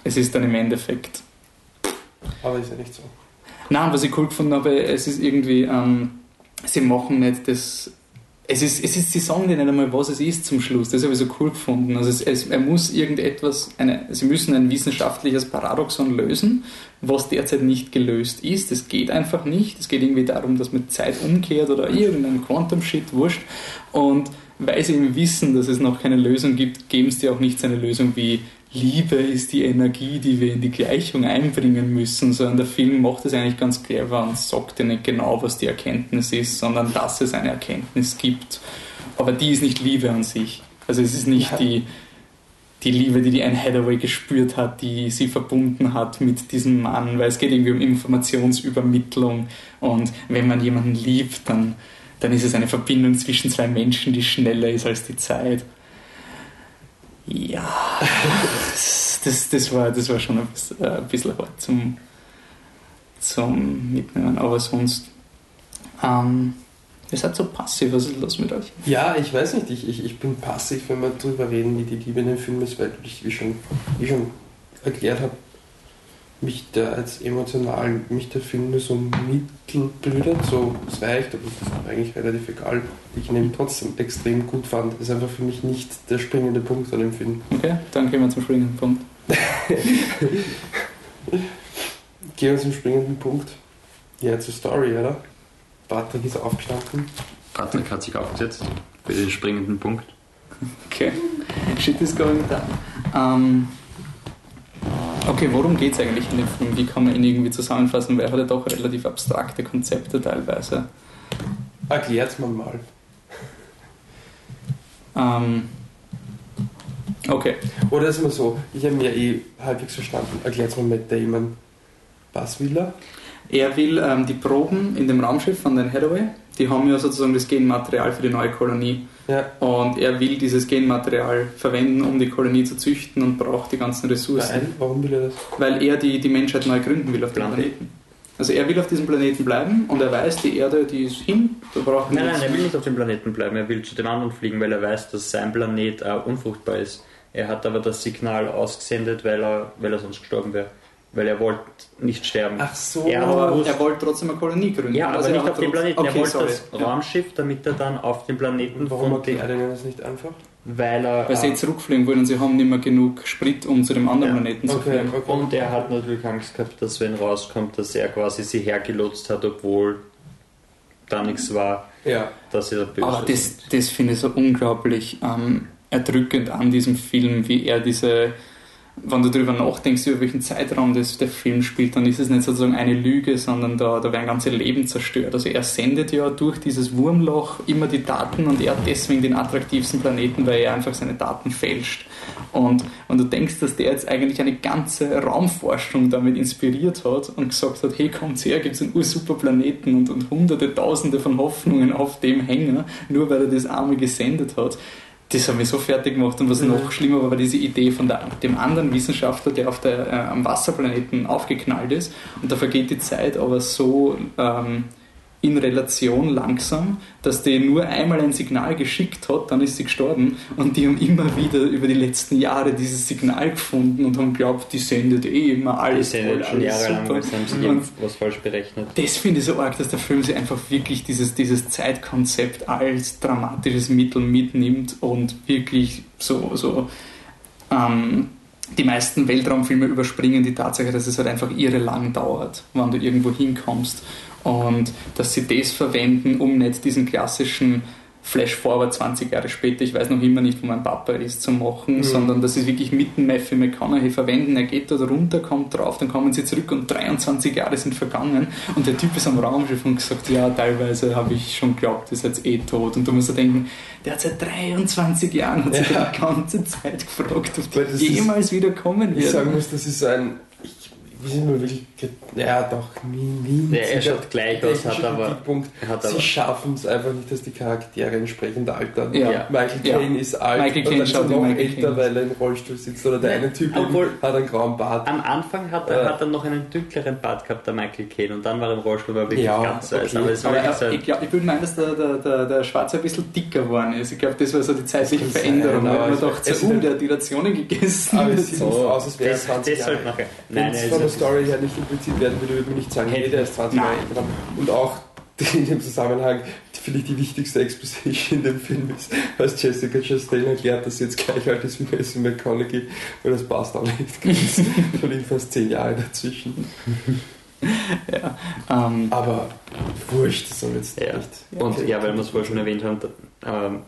es ist dann im Endeffekt aber ist ja nicht so. Nein, was ich cool gefunden habe, es ist irgendwie, ähm, sie machen nicht das. Es ist, es ist, sie sagen dir nicht einmal, was es ist zum Schluss. Das habe ich so cool gefunden. Also es, es, er muss irgendetwas, eine, sie müssen ein wissenschaftliches Paradoxon lösen, was derzeit nicht gelöst ist. Das geht einfach nicht. Es geht irgendwie darum, dass man Zeit umkehrt oder irgendein Quantum-Shit, wurscht. Und weil sie eben wissen, dass es noch keine Lösung gibt, geben sie auch nicht so eine Lösung wie Liebe ist die Energie, die wir in die Gleichung einbringen müssen, sondern der Film macht es eigentlich ganz clever und sagt dir nicht genau, was die Erkenntnis ist, sondern dass es eine Erkenntnis gibt. Aber die ist nicht Liebe an sich. Also es ist nicht Ja. die, die Liebe, die die Anne Hathaway gespürt hat, die sie verbunden hat mit diesem Mann, weil es geht irgendwie um Informationsübermittlung und wenn man jemanden liebt, dann, dann ist es eine Verbindung zwischen zwei Menschen, die schneller ist als die Zeit. Ja, das, das, war, das war schon ein bisschen, äh, ein bisschen hart zum, zum Mitnehmen, aber sonst. Ähm, ihr seid so passiv, was ist los mit euch? Ja, ich weiß nicht, ich, ich, ich bin passiv, wenn wir drüber reden, wie die Liebe in dem Film ist, weil ich, wie schon, wie schon erklärt habe, mich der als emotional, mich der Film nur so mittelblödert, so es reicht, aber das ist eigentlich relativ egal. Ich ihn eben trotzdem extrem gut fand. Das ist einfach für mich nicht der springende Punkt an dem Film. Okay, dann gehen wir zum springenden Punkt. Gehen wir zum springenden Punkt. Ja, zur Story, oder? Patrick ist aufgestanden. Patrick hat sich aufgesetzt für den springenden Punkt. Okay, shit is going down. Ähm, okay, worum geht es eigentlich in dem Film? Wie kann man ihn irgendwie zusammenfassen? Weil er hat ja doch relativ abstrakte Konzepte teilweise. Erklärt's mir mal. Ähm, okay, Oder ist mal so, ich habe mir eh halbwegs verstanden. Erklärt's mir Matt Damon. Was will er? Er will ähm, die Proben in dem Raumschiff von den Hathaway, die haben ja sozusagen das Genmaterial für die neue Kolonie. Ja, Und er will dieses Genmaterial verwenden, um die Kolonie zu züchten und braucht die ganzen Ressourcen. nein, warum will er das? Weil er die, die Menschheit neu gründen will auf dem Planet. Planeten. Also er will auf diesem Planeten bleiben und er weiß, die Erde, die ist hin, da braucht Nein, nein, er will nicht auf dem Planeten bleiben, er will zu dem anderen fliegen, weil er weiß, dass sein Planet äh, unfruchtbar ist. Er hat aber das Signal ausgesendet, weil er, weil er sonst gestorben wäre. Weil er wollte nicht sterben. Ach so. Er gewusst- er wollte trotzdem eine Kolonie gründen. ja, aber Also er nicht auf dem Planeten. Okay, er wollte sorry. das. Raumschiff, damit er dann auf dem Planeten Und warum von dem, erklärt er das nicht einfach? weil er Weil sie äh, jetzt zurückfliegen wollen und sie haben nicht mehr genug Sprit, um zu dem anderen Ja. Planeten zu Okay, fliegen. okay. und er hat natürlich Angst gehabt, dass wenn rauskommt, dass er quasi sie hergelotst hat, obwohl da nichts war, Ja. dass er böse Aber das, das finde ich so unglaublich ähm, erdrückend an diesem Film, wie er diese wenn du darüber nachdenkst, über welchen Zeitraum das, der Film spielt, dann ist es nicht sozusagen eine Lüge, sondern da, da werden ganze Leben zerstört. Also er sendet ja durch dieses Wurmloch immer die Daten und er hat deswegen den attraktivsten Planeten, weil er einfach seine Daten fälscht. Und wenn du denkst, dass der jetzt eigentlich eine ganze Raumforschung damit inspiriert hat und gesagt hat, hey, kommt her, gibt es einen ursuper Planeten und, und hunderte, tausende von Hoffnungen auf dem Hänger, nur weil er das einmal gesendet hat, das hat mich so fertig gemacht. Und was mhm. noch schlimmer war, war diese Idee von der, dem anderen Wissenschaftler, der auf der, äh, am Wasserplaneten aufgeknallt ist. Und da vergeht die Zeit aber so ähm, in Relation langsam, dass die nur einmal ein Signal geschickt hat, dann ist sie gestorben. Und die haben immer wieder über die letzten Jahre dieses Signal gefunden und haben glaubt, die sendet eh immer alles die sendet schon jahrelang, haben sie was falsch berechnet. Das finde ich so arg, dass der Film sich einfach wirklich dieses, dieses Zeitkonzept als dramatisches Mittel mitnimmt und wirklich so, so ähm, die meisten Weltraumfilme überspringen die Tatsache, dass es halt einfach irre lang dauert, wann du irgendwo hinkommst und dass sie das verwenden, um nicht diesen klassischen Flash-Forward 20 Jahre später, ich weiß noch immer nicht, wo mein Papa ist, zu machen, mhm. sondern dass sie wirklich mitten Matthew McConaughey verwenden. Er geht dort runter, kommt drauf, dann kommen sie zurück und 23 Jahre sind vergangen und der Typ ist am Raumschiff und gesagt, ja, teilweise habe ich schon geglaubt, ihr seid eh tot. Und du musst dir denken, der hat seit 23 Jahren hat sich ja. die ganze Zeit gefragt, ob der jemals wieder kommen wird. Ich sagen muss, das ist ein wie sind wir wirklich. Ja, doch, nie, nie. Ja, er schaut gleich aus, hat aber. Hat sie schaffen es einfach nicht, dass die Charaktere entsprechend altern. Ja. Michael Caine ja. ist alt Michael Caine und dann noch älter, weil er im Rollstuhl sitzt. Oder der eine Typ Obwohl, hat einen grauen Bart. Am Anfang hat er, äh, hat er noch einen dunkleren Bart gehabt, der Michael Caine. Und dann war er im Rollstuhl war wirklich ja, ganz okay. alt. Aber, es aber er, ich, glaub, ich würde meinen, dass der, der, der, der Schwarze ein bisschen dicker geworden ist. Ich glaube, das war so die zeitliche Veränderung. Sein, man dachte, so, uh, der hat Rationen gegessen. Aber es sieht so, aus, als wäre er 20 Jahre. Nein, der Story her nicht impliziert werden würde, würde man nicht sagen, hey, der ist 20 Jahre älter. Und auch in dem Zusammenhang vielleicht die wichtigste Exposition in dem Film ist, als Jessica Chastain erklärt, dass sie jetzt gleich alt ist wie Matthew McConaughey, weil das passt auch nicht. Von ihm fast 10 Jahre dazwischen. ja, ähm, Aber wurscht, das soll jetzt ja. nicht. Und okay. ja, weil wir es vorher schon erwähnt haben, der, ähm,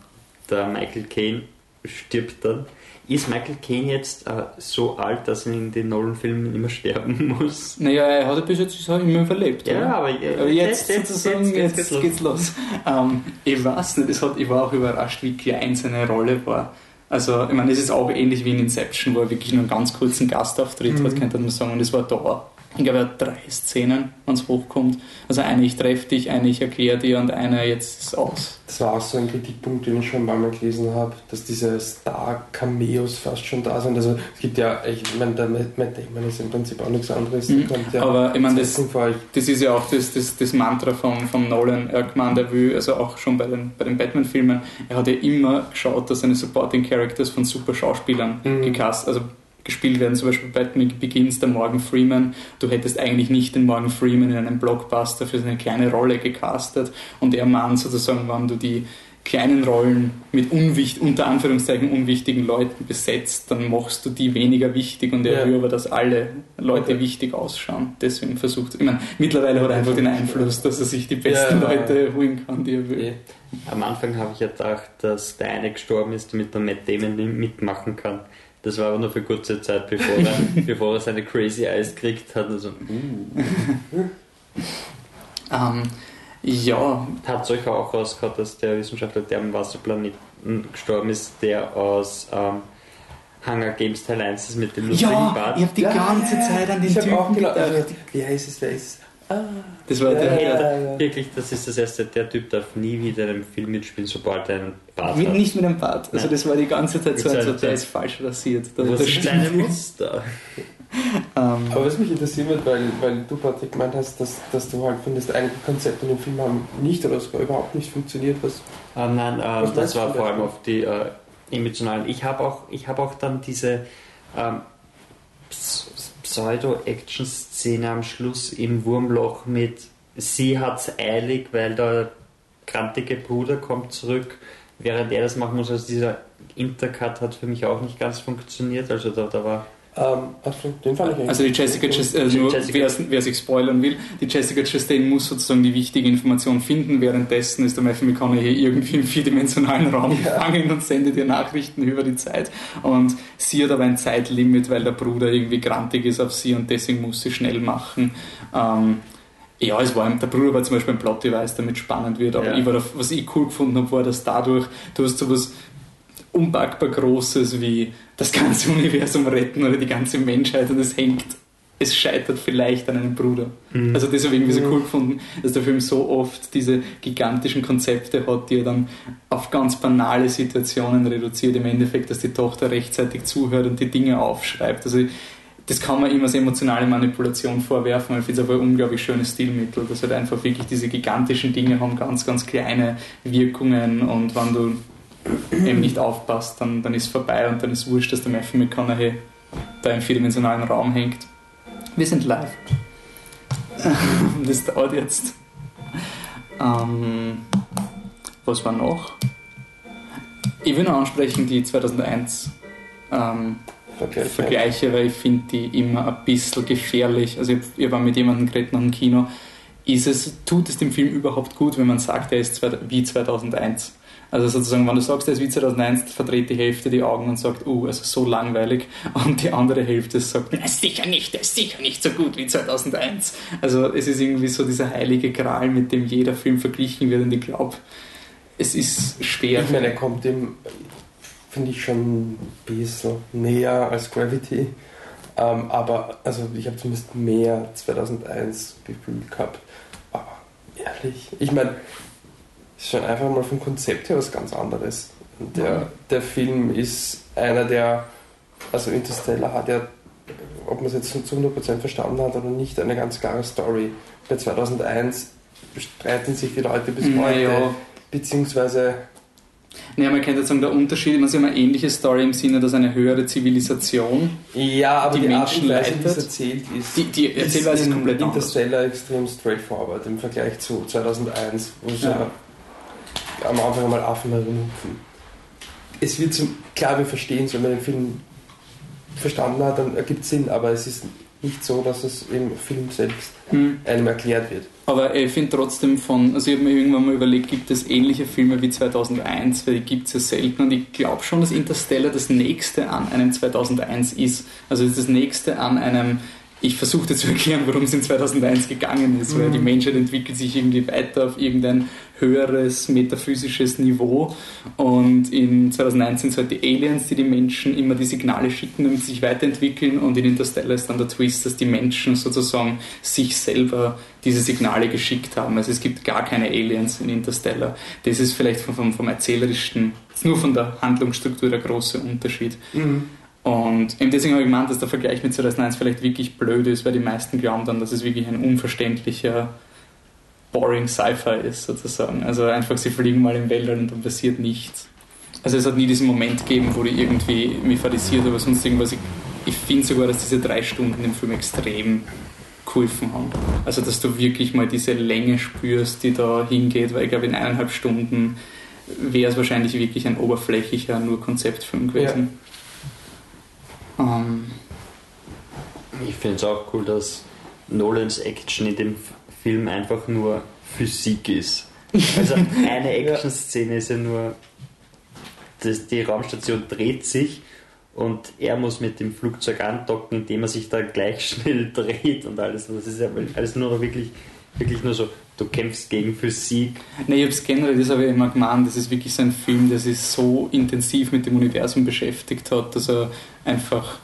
der Michael Caine stirbt dann ist Michael Caine jetzt äh, so alt, dass er in den Nolan-Filmen immer sterben muss? Naja, er hat bis jetzt immer überlebt. Ja, oder? aber, äh, aber jetzt, jetzt, sozusagen, jetzt, jetzt, jetzt geht's los. Ähm, ich weiß nicht, hat, ich war auch überrascht, wie klein seine Rolle war. Also, ich meine, es ist auch ähnlich wie in Inception, wo er wirklich nur einen ganz kurzen Gastauftritt mhm. hat, könnte man sagen, und es war da. Ich glaube, er hat drei Szenen, wenn es hochkommt. Also eine, ich treffe dich, eine, ich erkläre dir und eine, jetzt ist aus. Das war auch so ein Kritikpunkt, den ich schon mal gelesen habe, dass diese Star-Cameos fast schon da sind. Also es gibt ja, ich meine, der Matt Damon ist im Prinzip auch nichts anderes. Mhm. Ja Aber ich meine, das, das ist ja auch das, das, das Mantra von, von Nolan Erkman, der will, also auch schon bei den, bei den Batman-Filmen, er hat ja immer geschaut, dass seine Supporting Characters von super Schauspielern mhm. gecast, also gespielt werden, zum Beispiel Batman Begins, der Morgan Freeman. Du hättest eigentlich nicht den Morgan Freeman in einem Blockbuster für seine kleine Rolle gecastet und er meint sozusagen, wenn du die kleinen Rollen mit unwicht, unter Anführungszeichen unwichtigen Leuten besetzt, dann machst du die weniger wichtig und er ja. will aber, dass alle Leute okay. wichtig ausschauen. Deswegen versucht ich meine, mittlerweile hat er einfach den Einfluss, dass er sich die besten ja, Leute holen kann, die er will. Am Anfang habe ich ja gedacht, dass der eine gestorben ist, damit der Matt Damon mitmachen kann. Das war aber nur für kurze Zeit, bevor er, bevor er seine Crazy Eyes gekriegt hat. Also, uh. um, ja. Hat es euch auch rausgehört, dass der Wissenschaftler, der am Wasserplaneten gestorben ist, der aus ähm, Hunger Games Teil 1 ist mit dem lustigen ja, Bart? ich habe die ganze ja, Zeit an den Typen auch gedacht. Wer ist es, wer ist es? Ah, das war ja, der, ja, ja. Wirklich, das ist das erste. Der Typ darf nie wieder in einem Film mitspielen, sobald er einen Bart mit, hat. Nicht mit einem Bart. Also, Nein. das war die ganze Zeit so, also, der ist falsch rasiert. Das, ist kleine Muster. um, Aber was mich interessiert wird, weil, weil du, Patrick, gemeint hast, dass, dass du halt findest, einige Konzepte in dem Film haben nicht oder sogar überhaupt nicht funktioniert. Was, uh, nein, uh, das war vor allem auf die uh, emotionalen. Ich habe auch, hab auch dann diese. Um, Pseudo-Action-Szene am Schluss im Wurmloch mit sie hat's eilig, weil der krantige Bruder kommt zurück, während er das machen muss. Also dieser Intercut hat für mich auch nicht ganz funktioniert. Also da, da war Ähm, also den fand ich Also die Jessica Chastain, also nur Jessica- wer, wer sich spoilern will, die Jessica Chastain muss sozusagen die wichtige Information finden, währenddessen ist der Matthew McConaughey irgendwie im vierdimensionalen Raum Ja. gefangen und sendet ihr Nachrichten über die Zeit und sie hat aber ein Zeitlimit, weil der Bruder irgendwie grantig ist auf sie und deswegen muss sie schnell machen. Ähm, ja, es war, der Bruder war zum Beispiel ein Plot-Device, damit spannend wird, aber Ja. ich war da, was ich cool gefunden habe, war, dass dadurch, du hast sowas unpackbar Großes wie das ganze Universum retten oder die ganze Menschheit und es hängt, es scheitert vielleicht an einem Bruder. Mhm. Also das habe ich irgendwie so Mhm. cool gefunden, dass der Film so oft diese gigantischen Konzepte hat, die er dann auf ganz banale Situationen reduziert. Im Endeffekt, dass die Tochter rechtzeitig zuhört und die Dinge aufschreibt. Also das kann man immer als emotionale Manipulation vorwerfen, aber ich finde es aber ein unglaublich schönes Stilmittel, dass halt einfach wirklich diese gigantischen Dinge haben ganz, ganz kleine Wirkungen und wenn du eben nicht aufpasst, dann, dann ist vorbei und dann ist wurscht, dass der Matthew McConaughey da im vierdimensionalen Raum hängt. Wir sind live. Das dauert jetzt. Ähm, was war noch? Ich will noch ansprechen die 2001 ähm, Vergleich. Vergleiche, weil ich finde die immer ein bisschen gefährlich. Also ich, ich war mit jemandem geredet nach dem Kino. Ist es, tut es dem Film überhaupt gut, wenn man sagt, er ist wie 2001? Also sozusagen, wenn du sagst, er ist wie 2001, verdreht die Hälfte die Augen und sagt, uh, also so langweilig. Und die andere Hälfte sagt, na sicher nicht, er ist sicher nicht so gut wie 2001. Also es ist irgendwie so dieser heilige Gral, mit dem jeder Film verglichen wird und ich glaube, es ist schwer. Ich meine, er kommt dem, finde ich, schon ein bisschen näher als Gravity. Ähm, aber, also ich habe zumindest mehr 2001 gefühlt gehabt. Aber ehrlich, ich meine, ist schon einfach mal vom Konzept her was ganz anderes. Und Der, Ja. der Film ist einer der, also Interstellar hat ja, ob man es jetzt zu 100% verstanden hat oder nicht, eine ganz klare Story. Bei 2001 streiten sich die Leute bis heute. naja, Beziehungsweise, naja, man könnte sagen, der Unterschied, man sieht eine ähnliche Story im Sinne, dass eine höhere Zivilisation, ja, aber Die die, Art und Menschen Weise, leitet. erzählt ist, die, die Erzählweise ist in komplett anders. Interstellar extrem straightforward im Vergleich zu 2001, wo es Ja. ja. Am Anfang einmal Affen herumhupfen. Es wird zum, klar, wir verstehen es, wenn man den Film verstanden hat, dann ergibt es Sinn, aber es ist nicht so, dass es im Film selbst Hm. einem erklärt wird. Aber ich finde trotzdem von, also ich habe mir irgendwann mal überlegt, gibt es ähnliche Filme wie 2001, weil die gibt es ja selten und ich glaube schon, dass Interstellar das nächste an einem 2001 ist. Also ist das nächste an einem, ich versuche dir zu erklären, worum es in 2001 gegangen ist, weil Mhm. die Menschheit entwickelt sich irgendwie weiter auf irgendein höheres metaphysisches Niveau und in 2001 sind es halt die Aliens, die die Menschen immer die Signale schicken, damit sie sich weiterentwickeln und in Interstellar ist dann der Twist, dass die Menschen sozusagen sich selber diese Signale geschickt haben. Also es gibt gar keine Aliens in Interstellar. Das ist vielleicht vom, vom, vom erzählerischen, nur von der Handlungsstruktur der große Unterschied. Und eben deswegen habe ich gemeint, dass der Vergleich mit 2001 vielleicht wirklich blöd ist, weil die meisten glauben dann, dass es wirklich ein unverständlicher, boring Sci-Fi ist, sozusagen. Also einfach, sie fliegen mal im Weltall und dann passiert nichts. Also es hat nie diesen Moment gegeben, wo ich irgendwie mich fadisiert oder sonst irgendwas. Ich, ich finde sogar, dass diese drei Stunden im Film extrem geholfen haben. Also dass du wirklich mal diese Länge spürst, die da hingeht, weil ich glaube, in eineinhalb Stunden wäre es wahrscheinlich wirklich ein oberflächlicher, nur Konzeptfilm gewesen. Ähm, Ich finde es auch cool, dass Nolans Action in dem Film einfach nur Physik ist. Also eine Action-Szene ist ja nur, das, die Raumstation dreht sich und er muss mit dem Flugzeug andocken, indem er sich da gleich schnell dreht und alles. Das ist ja alles nur wirklich, wirklich nur so, du kämpfst gegen Physik. Ne, ich habe es generell, das habe ich immer gemeint, das ist wirklich so ein Film, der sich so intensiv mit dem Universum beschäftigt hat, dass er einfach.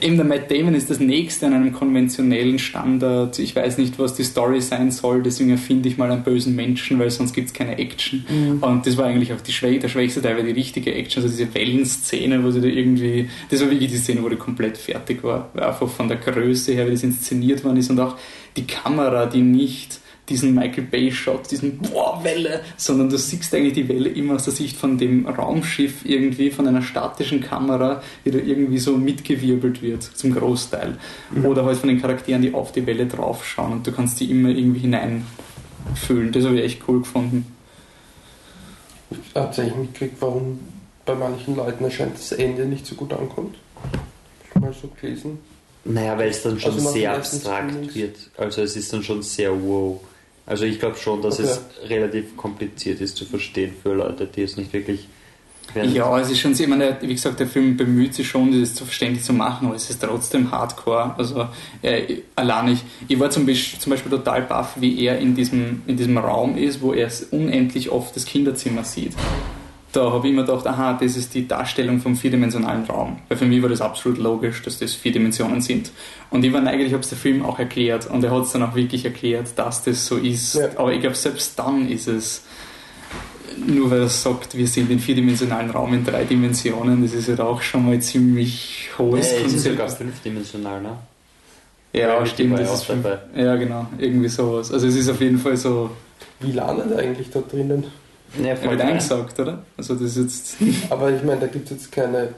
Eben der Matt Damon ist das nächste an einem konventionellen Standard. Ich weiß nicht, was die Story sein soll, deswegen erfinde ich mal einen bösen Menschen, weil sonst gibt es keine Action. Und das war eigentlich auch die Schwä der schwächste Teil, weil die richtige Action, also diese Wellenszene, wo sie da irgendwie, das war wirklich die Szene, wo die komplett fertig war. Einfach von der Größe her, wie das inszeniert worden ist und auch die Kamera, die nicht diesen Michael Bay-Shot, diesen Boah, Welle, sondern du siehst eigentlich die Welle immer aus der Sicht von dem Raumschiff irgendwie, von einer statischen Kamera, die da irgendwie so mitgewirbelt wird, zum Großteil. Oder halt von den Charakteren, die auf die Welle draufschauen und du kannst die immer irgendwie hineinfühlen. Das habe ich echt cool gefunden. Habt ihr eigentlich mitgekriegt, warum bei manchen Leuten anscheinend das Ende nicht so gut ankommt? Schon mal so gelesen. Naja, weil es dann schon Also sehr abstrakt wird. Also es ist dann schon sehr wow. Also ich glaube schon, dass Okay. es relativ kompliziert ist zu verstehen für Leute, die es nicht wirklich... Ja, es ist schon, ich meine, wie gesagt, der Film bemüht sich schon, das zu verständlich zu machen, aber es ist trotzdem hardcore. Also, äh, allein ich, ich war zum Beispiel, zum Beispiel total baff, wie er in diesem, in diesem Raum ist, wo er unendlich oft das Kinderzimmer sieht. Da habe ich immer gedacht, aha, das ist die Darstellung vom vierdimensionalen Raum. Weil für mich war das absolut logisch, dass das vier Dimensionen sind. Und ich war neugierig, ob es der Film auch erklärt. Und er hat es dann auch wirklich erklärt, dass das so ist. Ja. Aber ich glaube, selbst dann ist es nur weil er sagt, wir sind im vierdimensionalen Raum in drei Dimensionen, das ist halt auch schon mal ziemlich hohes es ist Konzept. sogar fünfdimensional, ne? Ja, Gravity stimmt, ja das ist dabei. Ja, genau, irgendwie sowas. Also es ist auf jeden Fall so, Wie landet er eigentlich da drinnen? Ja, voll geil. eingesagt, oder? Also das ist jetzt, Aber ich meine, da gibt es jetzt keine.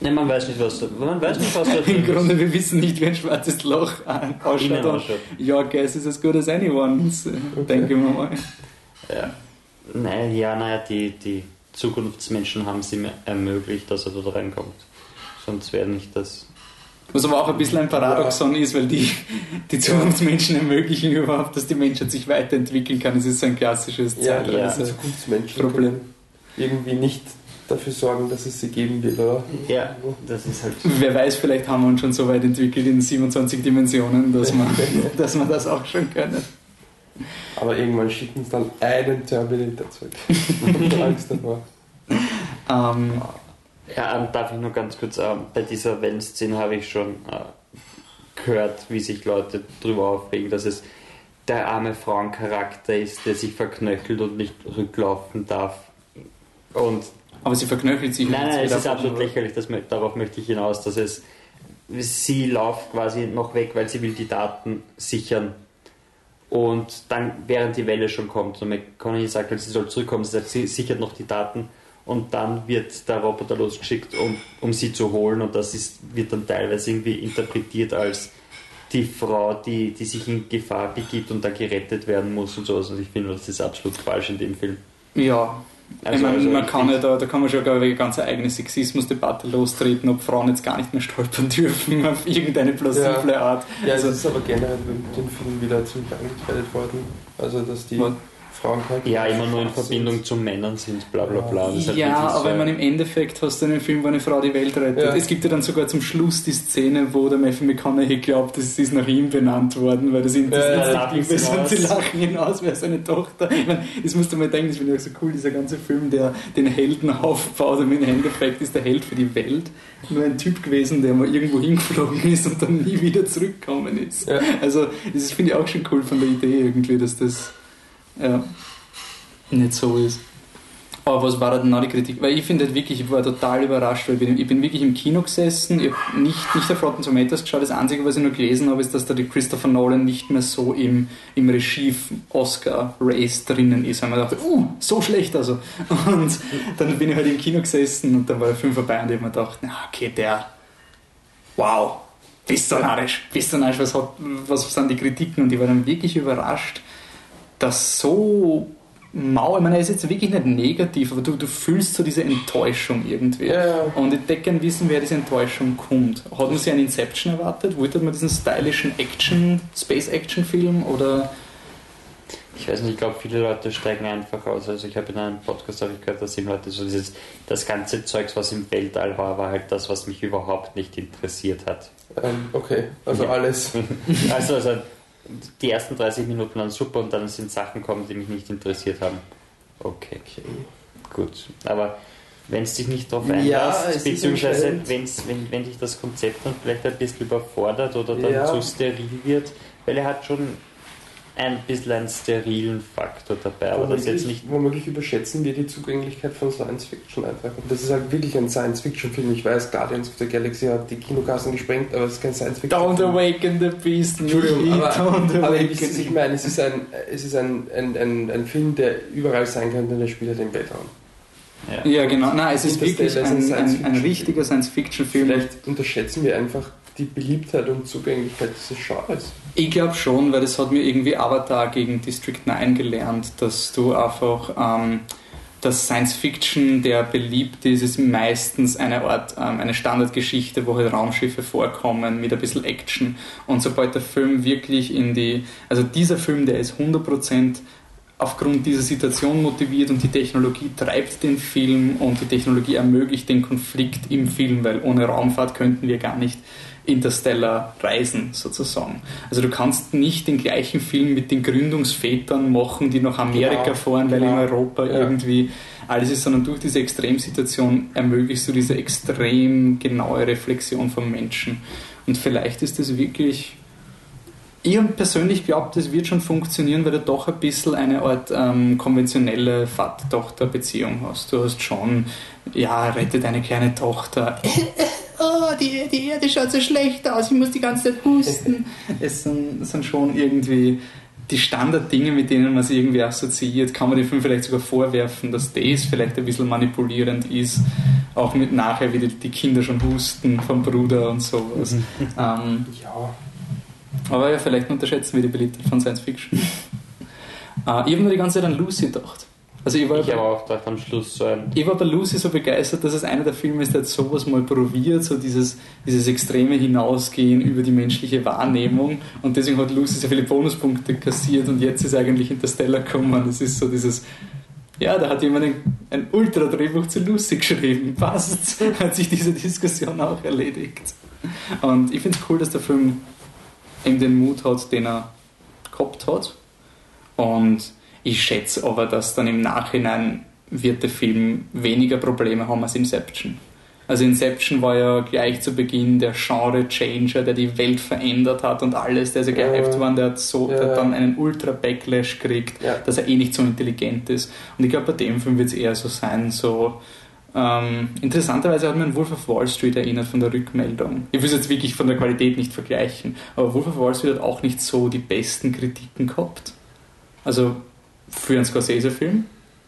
Ne, man weiß nicht, was da, man weiß nicht, was da im. Grunde, wir wissen nicht, wie ein schwarzes Loch ausschaut. Ja, guess is as good as anyone's, denke ich mal. Ja. Nein, ja, naja, die, die Zukunftsmenschen haben es ihm ermöglicht, dass er dort reinkommt. Sonst wäre nicht das. Was aber auch ein bisschen ein Paradoxon ist, weil die, die Zukunftsmenschen ermöglichen überhaupt, dass die Menschheit sich weiterentwickeln kann. Es ist so ein klassisches Ja, ja. Zeitreise. Zukunftsmenschen Problem. können irgendwie nicht dafür sorgen, dass es sie geben wird, oder? Ja, das ist halt. Wer weiß, vielleicht haben wir uns schon so weit entwickelt in 27 Dimensionen, dass wir, dass wir das auch schon können. Aber irgendwann schicken sie dann einen Terminator zurück. Angst davor. Ähm, Ja, ähm, darf ich nur ganz kurz, ähm, bei dieser Wellenszene habe ich schon äh, gehört, wie sich Leute darüber aufregen, dass es der arme Frauencharakter ist, der sich verknöchelt und nicht rücklaufen darf. Und aber sie verknöchelt sich. Nein, jetzt nein, es ist absolut lächerlich, das, darauf möchte ich hinaus, dass es sie läuft quasi noch weg, weil sie will die Daten sichern. Und dann, während die Welle schon kommt, und McConaughey sagt, sie soll zurückkommen, sie sagt, sie sichert noch die Daten und dann wird der Roboter losgeschickt, um, um sie zu holen und das ist, wird dann teilweise irgendwie interpretiert als die Frau, die, die sich in Gefahr begibt und da gerettet werden muss und sowas. Und ich finde, das ist absolut falsch in dem Film. Ja. Also- ich meine, also man kann ja da, da kann man schon glaube ich, eine ganz eigene Sexismusdebatte lostreten, ob Frauen jetzt gar nicht mehr stolpern dürfen auf irgendeine plausible Art. Ja, Also- es ist aber generell mit dem Film wieder ziemlich angekreidet worden. Also, dass die Was? Frauen kein Ja, immer nur in Verbindung zu Männern sind, bla bla bla. Das halt Ja, aber ich meine, im Endeffekt hast du in dem Film, wo eine Frau die Welt rettet. Ja. Es gibt ja dann sogar zum Schluss die Szene, wo der Matthew McConaughey glaubt, es ist nach ihm benannt worden, weil das das Ja, ja, instinktiv lachen ist sie und sie lachen ihn aus, wer seine Tochter. Ich meine, das musst du mal denken, das finde ich auch so cool, dieser ganze Film, der den Helden aufbaut und im Endeffekt ist der Held für die Welt nur ein Typ gewesen, der mal irgendwo hingeflogen ist und dann nie wieder zurückgekommen ist. Ja. Also, das finde ich auch schon cool von der Idee irgendwie, dass das ja, nicht so ist. Aber was war da denn noch die Kritik? Weil ich finde halt wirklich, ich war total überrascht, weil ich bin, ich bin wirklich im Kino gesessen, ich habe nicht, nicht auf Rotten Tomatoes geschaut, das Einzige, was ich nur gelesen habe, ist, dass da die Christopher Nolan nicht mehr so im, im Regie-Oscar-Race drinnen ist. Und man dachte, uh, so schlecht also. Und dann bin ich halt im Kino gesessen und dann war der Film vorbei und ich habe mir gedacht, na okay, der, wow, bist du narrisch, bist du narrisch, was, hat, was sind die Kritiken? Und ich war dann wirklich überrascht, dass so mau, ich meine, er ist jetzt wirklich nicht negativ, aber du, du fühlst so diese Enttäuschung irgendwie. Ja. Und ich denke gerne wissen, wer diese Enttäuschung kommt. Hat man sich einen Inception erwartet? Wollte man diesen stylischen Action, Space-Action-Film oder Ich weiß nicht, ich glaube, viele Leute steigen einfach aus. Also ich habe in einem Podcast ich gehört, dass eben Leute so dieses, das ganze Zeugs, was im Weltall war, war halt das, was mich überhaupt nicht interessiert hat. Ähm, okay, also Ja. alles. Also, also die ersten 30 Minuten waren super und dann sind Sachen gekommen, die mich nicht interessiert haben. Okay, Okay. gut. Aber wenn es dich nicht darauf Ja, einlässt, ist beziehungsweise wenn's, wenn, wenn dich das Konzept dann vielleicht ein bisschen überfordert oder dann Ja. zu steril wird, weil er hat schon ein bisschen einen sterilen Faktor dabei, aber das jetzt nicht womöglich überschätzen wir die Zugänglichkeit von Science Fiction einfach. Und das ist halt wirklich ein Science Fiction Film. Ich weiß, Guardians of the Galaxy hat die Kinokassen gesprengt, aber es ist kein Science Fiction Don't Film. Awaken the Beast, Entschuldigung, aber, Don't aber was ich meine. Es ist, ein, es ist ein, ein, ein, ein Film, der überall sein könnte, der spielt halt im Weltraum. ja. Ja, genau. Nein, es ist wirklich ein, ein ein, richtiger Science-Fiction-Film. Vielleicht unterschätzen wir einfach die Beliebtheit und Zugänglichkeit dieses Genres. Ich glaube schon, weil das hat mir irgendwie Avatar gegen District 9 gelernt, dass du einfach, ähm, dass Science Fiction, der beliebt ist, ist meistens eine Art, ähm, eine Standardgeschichte, wo halt Raumschiffe vorkommen mit ein bisschen Action. Und sobald der Film wirklich in die, also dieser Film, der ist 100% aufgrund dieser Situation motiviert und die Technologie treibt den Film und die Technologie ermöglicht den Konflikt im Film, weil ohne Raumfahrt könnten wir gar nicht Interstellar reisen, sozusagen. Also du kannst nicht den gleichen Film mit den Gründungsvätern machen, die nach Amerika genau, fahren, weil genau. in Europa ja. irgendwie alles ist, sondern durch diese Extremsituation ermöglichst du diese extrem genaue Reflexion vom Menschen. Und vielleicht ist das wirklich ich persönlich glaubt, das wird schon funktionieren, weil du doch ein bisschen eine Art ähm, konventionelle Vater-Tochter-Beziehung hast. Du hast schon, ja, rette deine kleine Tochter. oh, die, die Erde schaut so schlecht aus, ich muss die ganze Zeit husten. es sind, sind schon irgendwie die Standarddinge, mit denen man sich irgendwie assoziiert, kann man dem Film vielleicht sogar vorwerfen, dass das vielleicht ein bisschen manipulierend ist, auch mit nachher, wie die, die Kinder schon husten vom Bruder und sowas. Mhm. ähm, ja. Aber ja, vielleicht unterschätzen wir die Beliebtheit von Science Fiction. äh, ich habe nur die ganze Zeit an Lucy gedacht. Also ich, war ich habe auch gedacht am Schluss so ein. Ich war bei Lucy so begeistert, dass es einer der Filme ist, der jetzt sowas mal probiert, so dieses, dieses extreme Hinausgehen über die menschliche Wahrnehmung. Und deswegen hat Lucy sehr viele Bonuspunkte kassiert und jetzt ist eigentlich Interstellar gekommen. Es ist so dieses, ja, da hat jemand ein, ein Ultra-Drehbuch zu Lucy geschrieben. Passt. Hat sich diese Diskussion auch erledigt. Und ich finde es cool, dass der Film eben den Mut hat, den er gehabt hat. Und ich schätze aber, dass dann im Nachhinein wird der Film weniger Probleme haben als Inception. Also Inception war ja gleich zu Beginn der Genre-Changer, der die Welt verändert hat und alles. Der ist ja gehypt worden, der hat, so, ja. der dann einen Ultra-Backlash gekriegt, ja. dass er eh nicht so intelligent ist. Und ich glaube, bei dem Film wird es eher so sein, so ähm, interessanterweise hat man Wolf of Wall Street erinnert von der Rückmeldung. Ich will es jetzt wirklich von der Qualität nicht vergleichen, aber Wolf of Wall Street hat auch nicht so die besten Kritiken gehabt. Also für einen Scorsese-Film.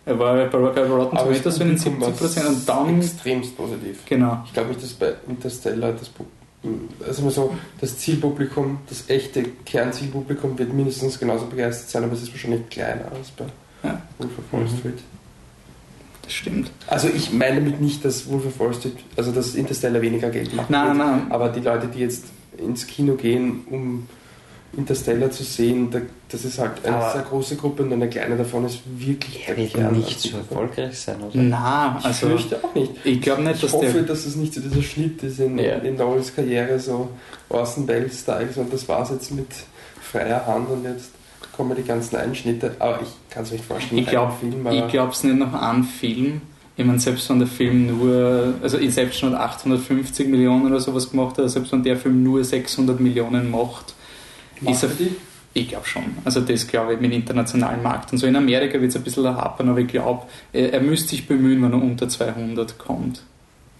Er war bei Rotten Tomatoes in den 70% und dann. Extremst positiv. Genau. Ich glaube nicht, dass bei Interstellar das, also so, das Zielpublikum, das echte Kernzielpublikum wird mindestens genauso begeistert sein, aber es ist wahrscheinlich kleiner als bei ja. Wolf of Wall mhm. Street. Das stimmt. Also ich meine damit nicht, dass Wolf of Wall Street, also dass Interstellar weniger Geld macht. Nein, nein. Aber die Leute, die jetzt ins Kino gehen, um Interstellar zu sehen, das ist halt eine aber sehr große Gruppe und eine kleine davon ist wirklich der wird nicht so erfolgreich sein, oder? Nein, also ich fürchte auch nicht. Ich glaube nicht, ich dass hoffe, dass es nicht so dieser Schnitt ist in, ja. in Nolans Karriere, so Orson Welles Style, und das war es jetzt mit freier Hand und jetzt kommen die ganzen Einschnitte, aber ich kann es mir nicht vorstellen. Ich glaube es nicht noch an Film. Ich meine, selbst wenn der Film nur, also Inception hat 850 Millionen oder sowas gemacht hat, selbst wenn der Film nur 600 Millionen Macht ist er, die? Ich glaube schon. Also das glaube ich mit dem internationalen Markt. Und so in Amerika wird es ein bisschen hapern, aber ich glaube, er, er, müsste sich bemühen, wenn er unter 200 kommt.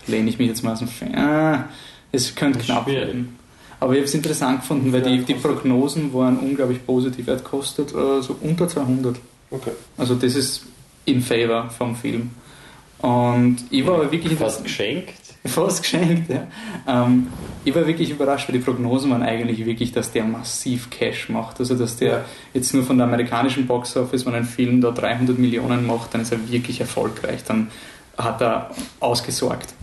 Lehne ich mich jetzt mal aus dem Fenster. Ah, es könnte knapp werden. Aber ich habe es interessant gefunden, weil die, die Prognosen waren unglaublich positiv. Er kostet äh, so unter 200. Okay. Also das ist in favor vom Film. Und ich war aber wirklich... Fast geschenkt. Fast geschenkt, ja. Ähm, ich war wirklich überrascht, weil die Prognosen waren eigentlich wirklich, dass der massiv Cash macht. Also, dass der jetzt nur von der amerikanischen Boxoffice, wenn ein Film da 300 Millionen macht, dann ist er wirklich erfolgreich. Dann hat er ausgesorgt.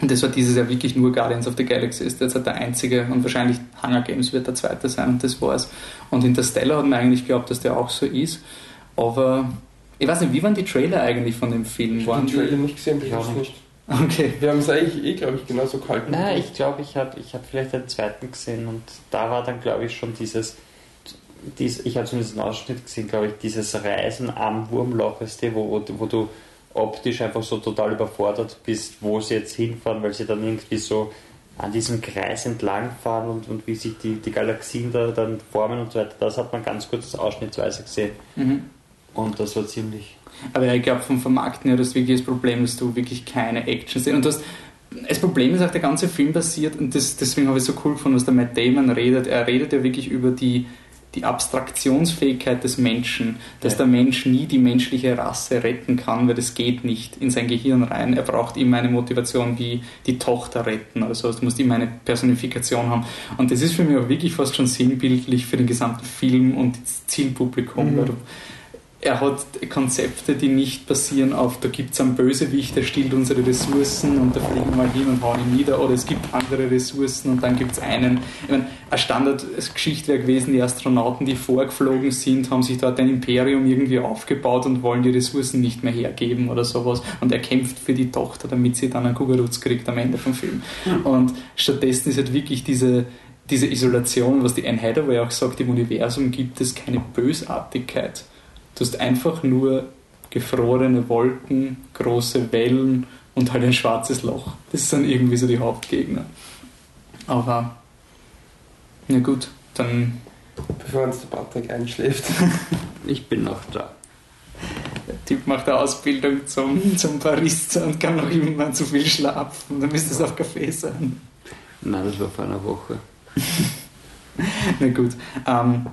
Und das war dieses Jahr wirklich nur Guardians of the Galaxy ist jetzt der einzige und wahrscheinlich Hunger Games wird der zweite sein und das war's. Und Interstellar hat man eigentlich geglaubt, dass der auch so ist. Aber ich weiß nicht, wie waren die Trailer eigentlich von dem Film? Ich habe den Trailer nicht gesehen, ich auch nicht. Okay. Wir haben es eigentlich eh, glaube ich, genauso gehalten. Nein, ich glaube, ich habe ich hab vielleicht den zweiten gesehen und da war dann, glaube ich, schon dieses, dies, ich habe zumindest einen Ausschnitt gesehen, glaube ich, dieses Reisen am Wurmloch, weißt du, wo, wo, wo du optisch einfach so total überfordert bist, wo sie jetzt hinfahren, weil sie dann irgendwie so an diesem Kreis entlangfahren und, und wie sich die, die Galaxien da dann formen und so weiter. Das hat man ganz kurz ausschnittsweise gesehen. Mhm. Und das war ziemlich. Aber ich glaube, vom Vermarkten her, das wirklich das Problem, dass du wirklich keine Action siehst. Und das, das Problem ist auch, der ganze Film basiert, und das, deswegen habe ich so cool gefunden, was der Matt Damon redet. Er redet ja wirklich über die die Abstraktionsfähigkeit des Menschen, dass ja. der Mensch nie die menschliche Rasse retten kann, weil das geht nicht in sein Gehirn rein. Er braucht immer eine Motivation wie die Tochter retten oder so. Du musst immer eine Personifikation haben. Und das ist für mich auch wirklich fast schon sinnbildlich für den gesamten Film und das Zielpublikum. Mhm. Er hat Konzepte, die nicht basieren auf, da gibt es einen Bösewicht, der stiehlt unsere Ressourcen und da fliegen wir mal hin und hauen ihn nieder, oder es gibt andere Ressourcen und dann gibt es einen. Ich meine, eine Standardgeschichte wäre gewesen, die Astronauten, die vorgeflogen sind, haben sich dort ein Imperium irgendwie aufgebaut und wollen die Ressourcen nicht mehr hergeben oder sowas. Und er kämpft für die Tochter, damit sie dann einen Kugelrutz kriegt am Ende vom Film. Mhm. Und stattdessen ist halt wirklich diese diese Isolation, was die Anne Hathaway auch sagt, im Universum gibt es keine Bösartigkeit. Du hast einfach nur gefrorene Wolken, große Wellen und halt ein schwarzes Loch. Das sind irgendwie so die Hauptgegner. Aber, na gut, dann. Bevor uns der Patrick einschläft. ich bin noch da. Der Typ macht eine Ausbildung zum, zum Barista und kann noch irgendwann zu viel schlafen. Dann müsste es auf Kaffee sein. Nein, das war vor einer Woche. Na gut. Ähm,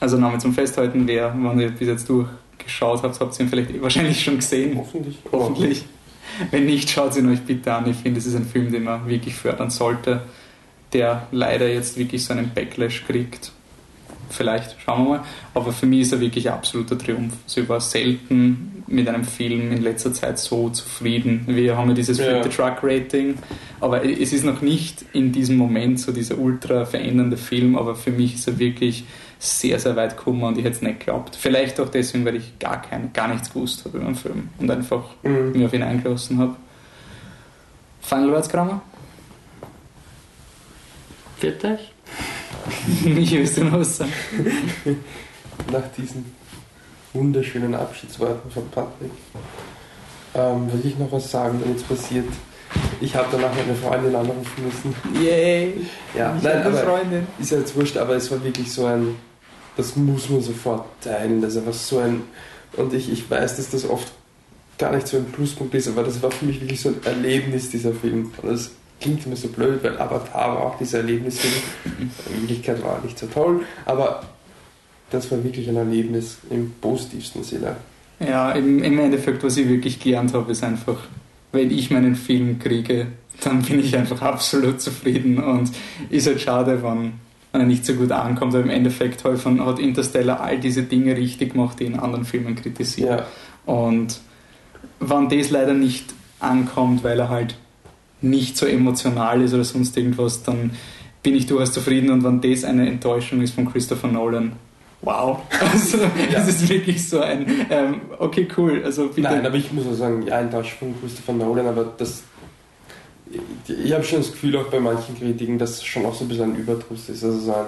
also nochmal zum Festhalten, wer, wenn ihr bis jetzt durchgeschaut habt, habt ihr ihn vielleicht wahrscheinlich schon gesehen. Hoffentlich. Hoffentlich. Wenn nicht, schaut ihn euch bitte an. Ich finde, es ist ein Film, den man wirklich fördern sollte, der leider jetzt wirklich so einen Backlash kriegt. Vielleicht, schauen wir mal. Aber für mich ist er wirklich ein absoluter Triumph. Also ich war selten mit einem Film in letzter Zeit so zufrieden. Wir haben ja dieses ja. Flip the Truck Rating, aber es ist noch nicht in diesem Moment so dieser ultra verändernde Film, aber für mich ist er wirklich sehr, sehr weit gekommen und ich hätte es nicht geglaubt. Vielleicht auch deswegen, weil ich gar, kein, gar nichts gewusst habe über den Film und einfach mhm. mich auf ihn eingelassen habe. Final Words, Kramer? Geht euch? ich wüsste noch was sagen. Nach diesen wunderschönen Abschiedsworten von Patrick ähm, will ich noch was sagen, wenn es passiert. Ich habe danach meine Freundin anrufen müssen. Yay! Ja, ich nein, aber Freundin. ist ja jetzt wurscht, aber es war wirklich so ein, das muss man sofort teilen. Das ist einfach so ein, und ich, ich weiß, dass das oft gar nicht so ein Pluspunkt ist, aber das war für mich wirklich so ein Erlebnis, dieser Film. Und das klingt immer so blöd, weil Avatar war auch dieser Erlebnisfilm. In Wirklichkeit war er nicht so toll, aber das war wirklich ein Erlebnis im positivsten Sinne. Ja, im, im Endeffekt, was ich wirklich gelernt habe, ist einfach, wenn ich meinen Film kriege, dann bin ich einfach absolut zufrieden und ist halt schade, wenn, nicht so gut ankommt, aber im Endeffekt halt hat Interstellar all diese Dinge richtig gemacht, die in anderen Filmen kritisieren. Ja. Und wenn das leider nicht ankommt, weil er halt nicht so emotional ist oder sonst irgendwas, dann bin ich durchaus zufrieden und wenn das eine Enttäuschung ist von Christopher Nolan, wow. Also ja. das ist wirklich so ein, ähm, okay, cool. Also bitte. Nein, aber ich muss auch sagen, ja, enttäuscht von Christopher Nolan, aber das, ich habe schon das Gefühl auch bei manchen Kritiken, dass es schon auch so ein bisschen ein Überdruss ist. Also so ein,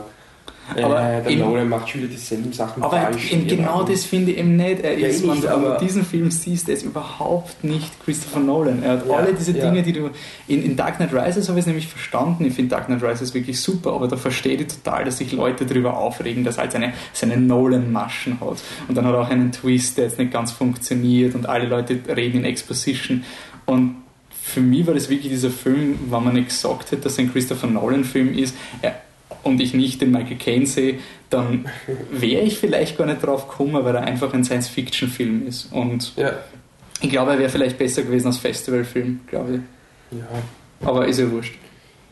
aber äh, der Nolan macht schon wieder dieselben Sachen aber falsch. Eben genau das finde ich eben nicht. Er ja, ist, wenn du diesen Film siehst, er ist überhaupt nicht Christopher Nolan. Er hat ja, alle diese Dinge, ja. die du. In, in Dark Knight Rises habe ich es nämlich verstanden. Ich finde Dark Knight Rises wirklich super, aber da verstehe ich total, dass sich Leute darüber aufregen, dass er halt seine, seine Nolan-Maschen hat. Und dann hat er auch einen Twist, der jetzt nicht ganz funktioniert und alle Leute reden in Exposition. Und für mich war das wirklich dieser Film, wenn man nicht gesagt hätte, dass es ein Christopher Nolan-Film ist. Er, und ich nicht den Michael Caine sehe, dann wäre ich vielleicht gar nicht drauf gekommen, weil er einfach ein Science-Fiction-Film ist. Und ja. ich glaube, er wäre vielleicht besser gewesen als Festivalfilm, glaube ich. Ja. Aber ist ja wurscht.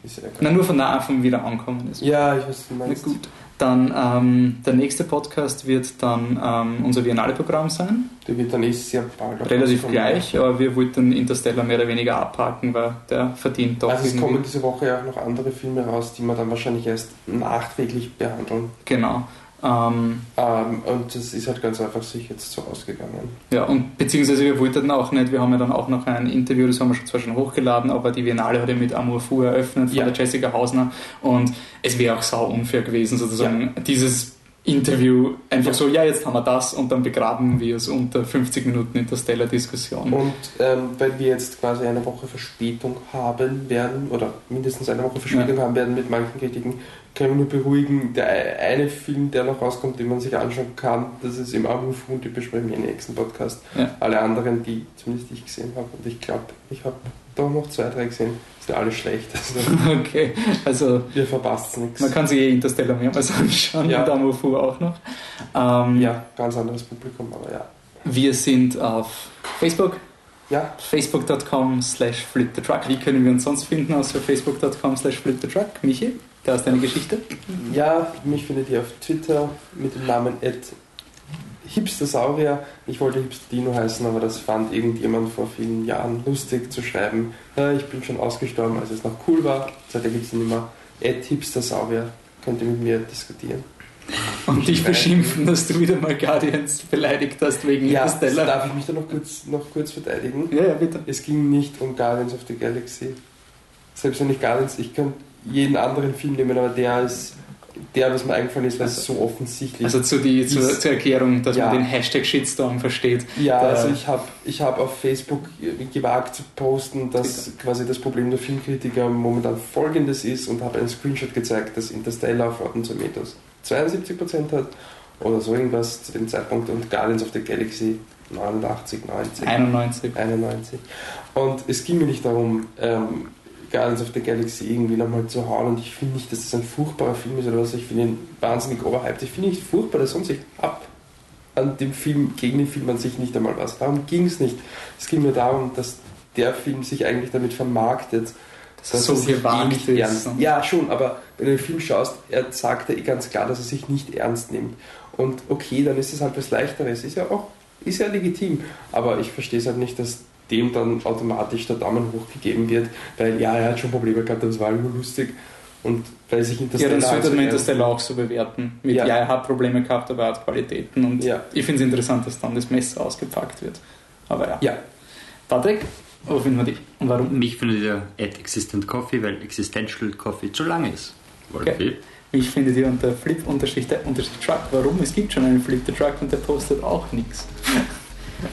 Ist ja Na, nur von da Anfang wieder ankommen ist. Ja, ich weiß, du meinst. Na gut. Dann ähm, der nächste Podcast wird dann ähm, unser Biennale-Programm sein. Der wird dann eh sehr bald. Relativ gleich, aber wir wollten Interstellar mehr oder weniger abhaken, weil der verdient doch. Also es kommen diese Woche ja auch noch andere Filme raus, die wir dann wahrscheinlich erst nachträglich behandeln. Genau. Ähm, ähm, und das ist halt ganz einfach sich jetzt so ausgegangen. Ja, und beziehungsweise wir wollten auch nicht, wir haben ja dann auch noch ein Interview, das haben wir zwar schon hochgeladen, aber die Biennale hat ja mit Amour Fu eröffnet von ja. der Jessica Hausner und es wäre auch sau unfair gewesen, sozusagen ja. dieses Interview einfach so, ja, jetzt haben wir das und dann begraben wir es unter 50 Minuten Interstellar-Diskussion. Und ähm, weil wir jetzt quasi eine Woche Verspätung haben werden, oder mindestens eine Woche Verspätung ja. haben werden mit manchen Kritiken, kann ich nur beruhigen, der eine Film, der noch rauskommt, den man sich anschauen kann, das ist im Anruf und die besprechen wir im nächsten Podcast. Ja. Alle anderen, die zumindest ich gesehen habe, und ich glaube, ich habe da noch zwei, drei gesehen, sind alle schlecht. Also okay, also ihr verpasst nichts. Man kann sich eh Interstellar mehrmals anschauen ja. und Amofu auch noch. Ähm, ja, ganz anderes Publikum, aber ja. Wir sind auf Facebook. Ja. Facebook.com slash flipthetruck. Wie können wir uns sonst finden außer Facebook.com slash flipthetruck? Michi? Da ist deine Geschichte? Ja, mich findet ihr auf Twitter mit dem Namen Ed. Hipster-Saurier. Ich wollte Hipster-Dino heißen, aber das fand irgendjemand vor vielen Jahren lustig zu schreiben. Ja, ich bin schon ausgestorben, als es noch cool war. Seitdem gibt es nicht mehr. Ed Hipster-Saurier. Könnt ihr mit mir diskutieren. Und dich beschimpfen, dass du wieder mal Guardians beleidigt hast wegen Ja, Interstellar. darf ich mich da noch kurz, noch kurz verteidigen? Ja, ja, bitte. Es ging nicht um Guardians of the Galaxy. Selbst wenn ich Guardians, ich könnte jeden anderen Film nehmen, aber der ist, der, was mir eingefallen ist, weil es so offensichtlich Also zu die, zur, Ist- zur Erklärung, dass Ja. man den Hashtag Shitstorm versteht. Ja, also ich habe ich hab auf Facebook gewagt zu posten, dass quasi das Problem der Filmkritiker momentan folgendes ist und habe einen Screenshot gezeigt, dass Interstellar auf Rotten Tomatoes 72% hat oder so irgendwas zu dem Zeitpunkt und Guardians of the Galaxy 89, 90. 91. 91. Und es ging mir nicht darum, ähm, Guardians of the Galaxy irgendwie nochmal zu hauen und ich finde nicht, dass das ein furchtbarer Film ist oder was. Ich finde ihn wahnsinnig overhyped. Ich finde ihn nicht furchtbar, der sonst ich ab an dem Film, gegen den Film an sich nicht einmal was. Darum ging es nicht. Es ging mir darum, dass der Film sich eigentlich damit vermarktet, Dass es so er gewagt eh ist. ernst Ja, schon, aber wenn du den Film schaust, er sagt ja eh ganz klar, dass er sich nicht ernst nimmt. Und okay, dann ist es halt was Leichteres. Ist ja auch, ist ja legitim. Aber ich verstehe es halt nicht, dass dem dann automatisch der Daumen hoch gegeben wird, weil ja, er hat schon Probleme gehabt, das war nur lustig. Und weil sich Ja, Interstellar... dann sollte man Interstellar auch so bewerten. Mit, ja. Ja. er hat Probleme gehabt, aber er hat Qualitäten. Und Ja. ich finde es interessant, dass dann das Messer ausgepackt wird. Aber ja. Ja, Patrick, wo finden wir dich? Und warum? Mich findet ihr at Existent Coffee, weil Existential Coffee zu lang ist. Okay. Mich findet ihr unter flip-truck. Warum? Es gibt schon einen Flip the Truck und der postet auch nichts.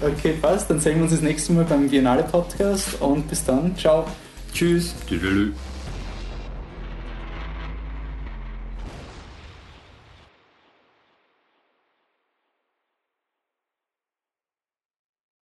Okay, passt. Dann sehen wir uns das nächste Mal beim Biennale Podcast und bis dann. Ciao. Tschüss. Tüdelü.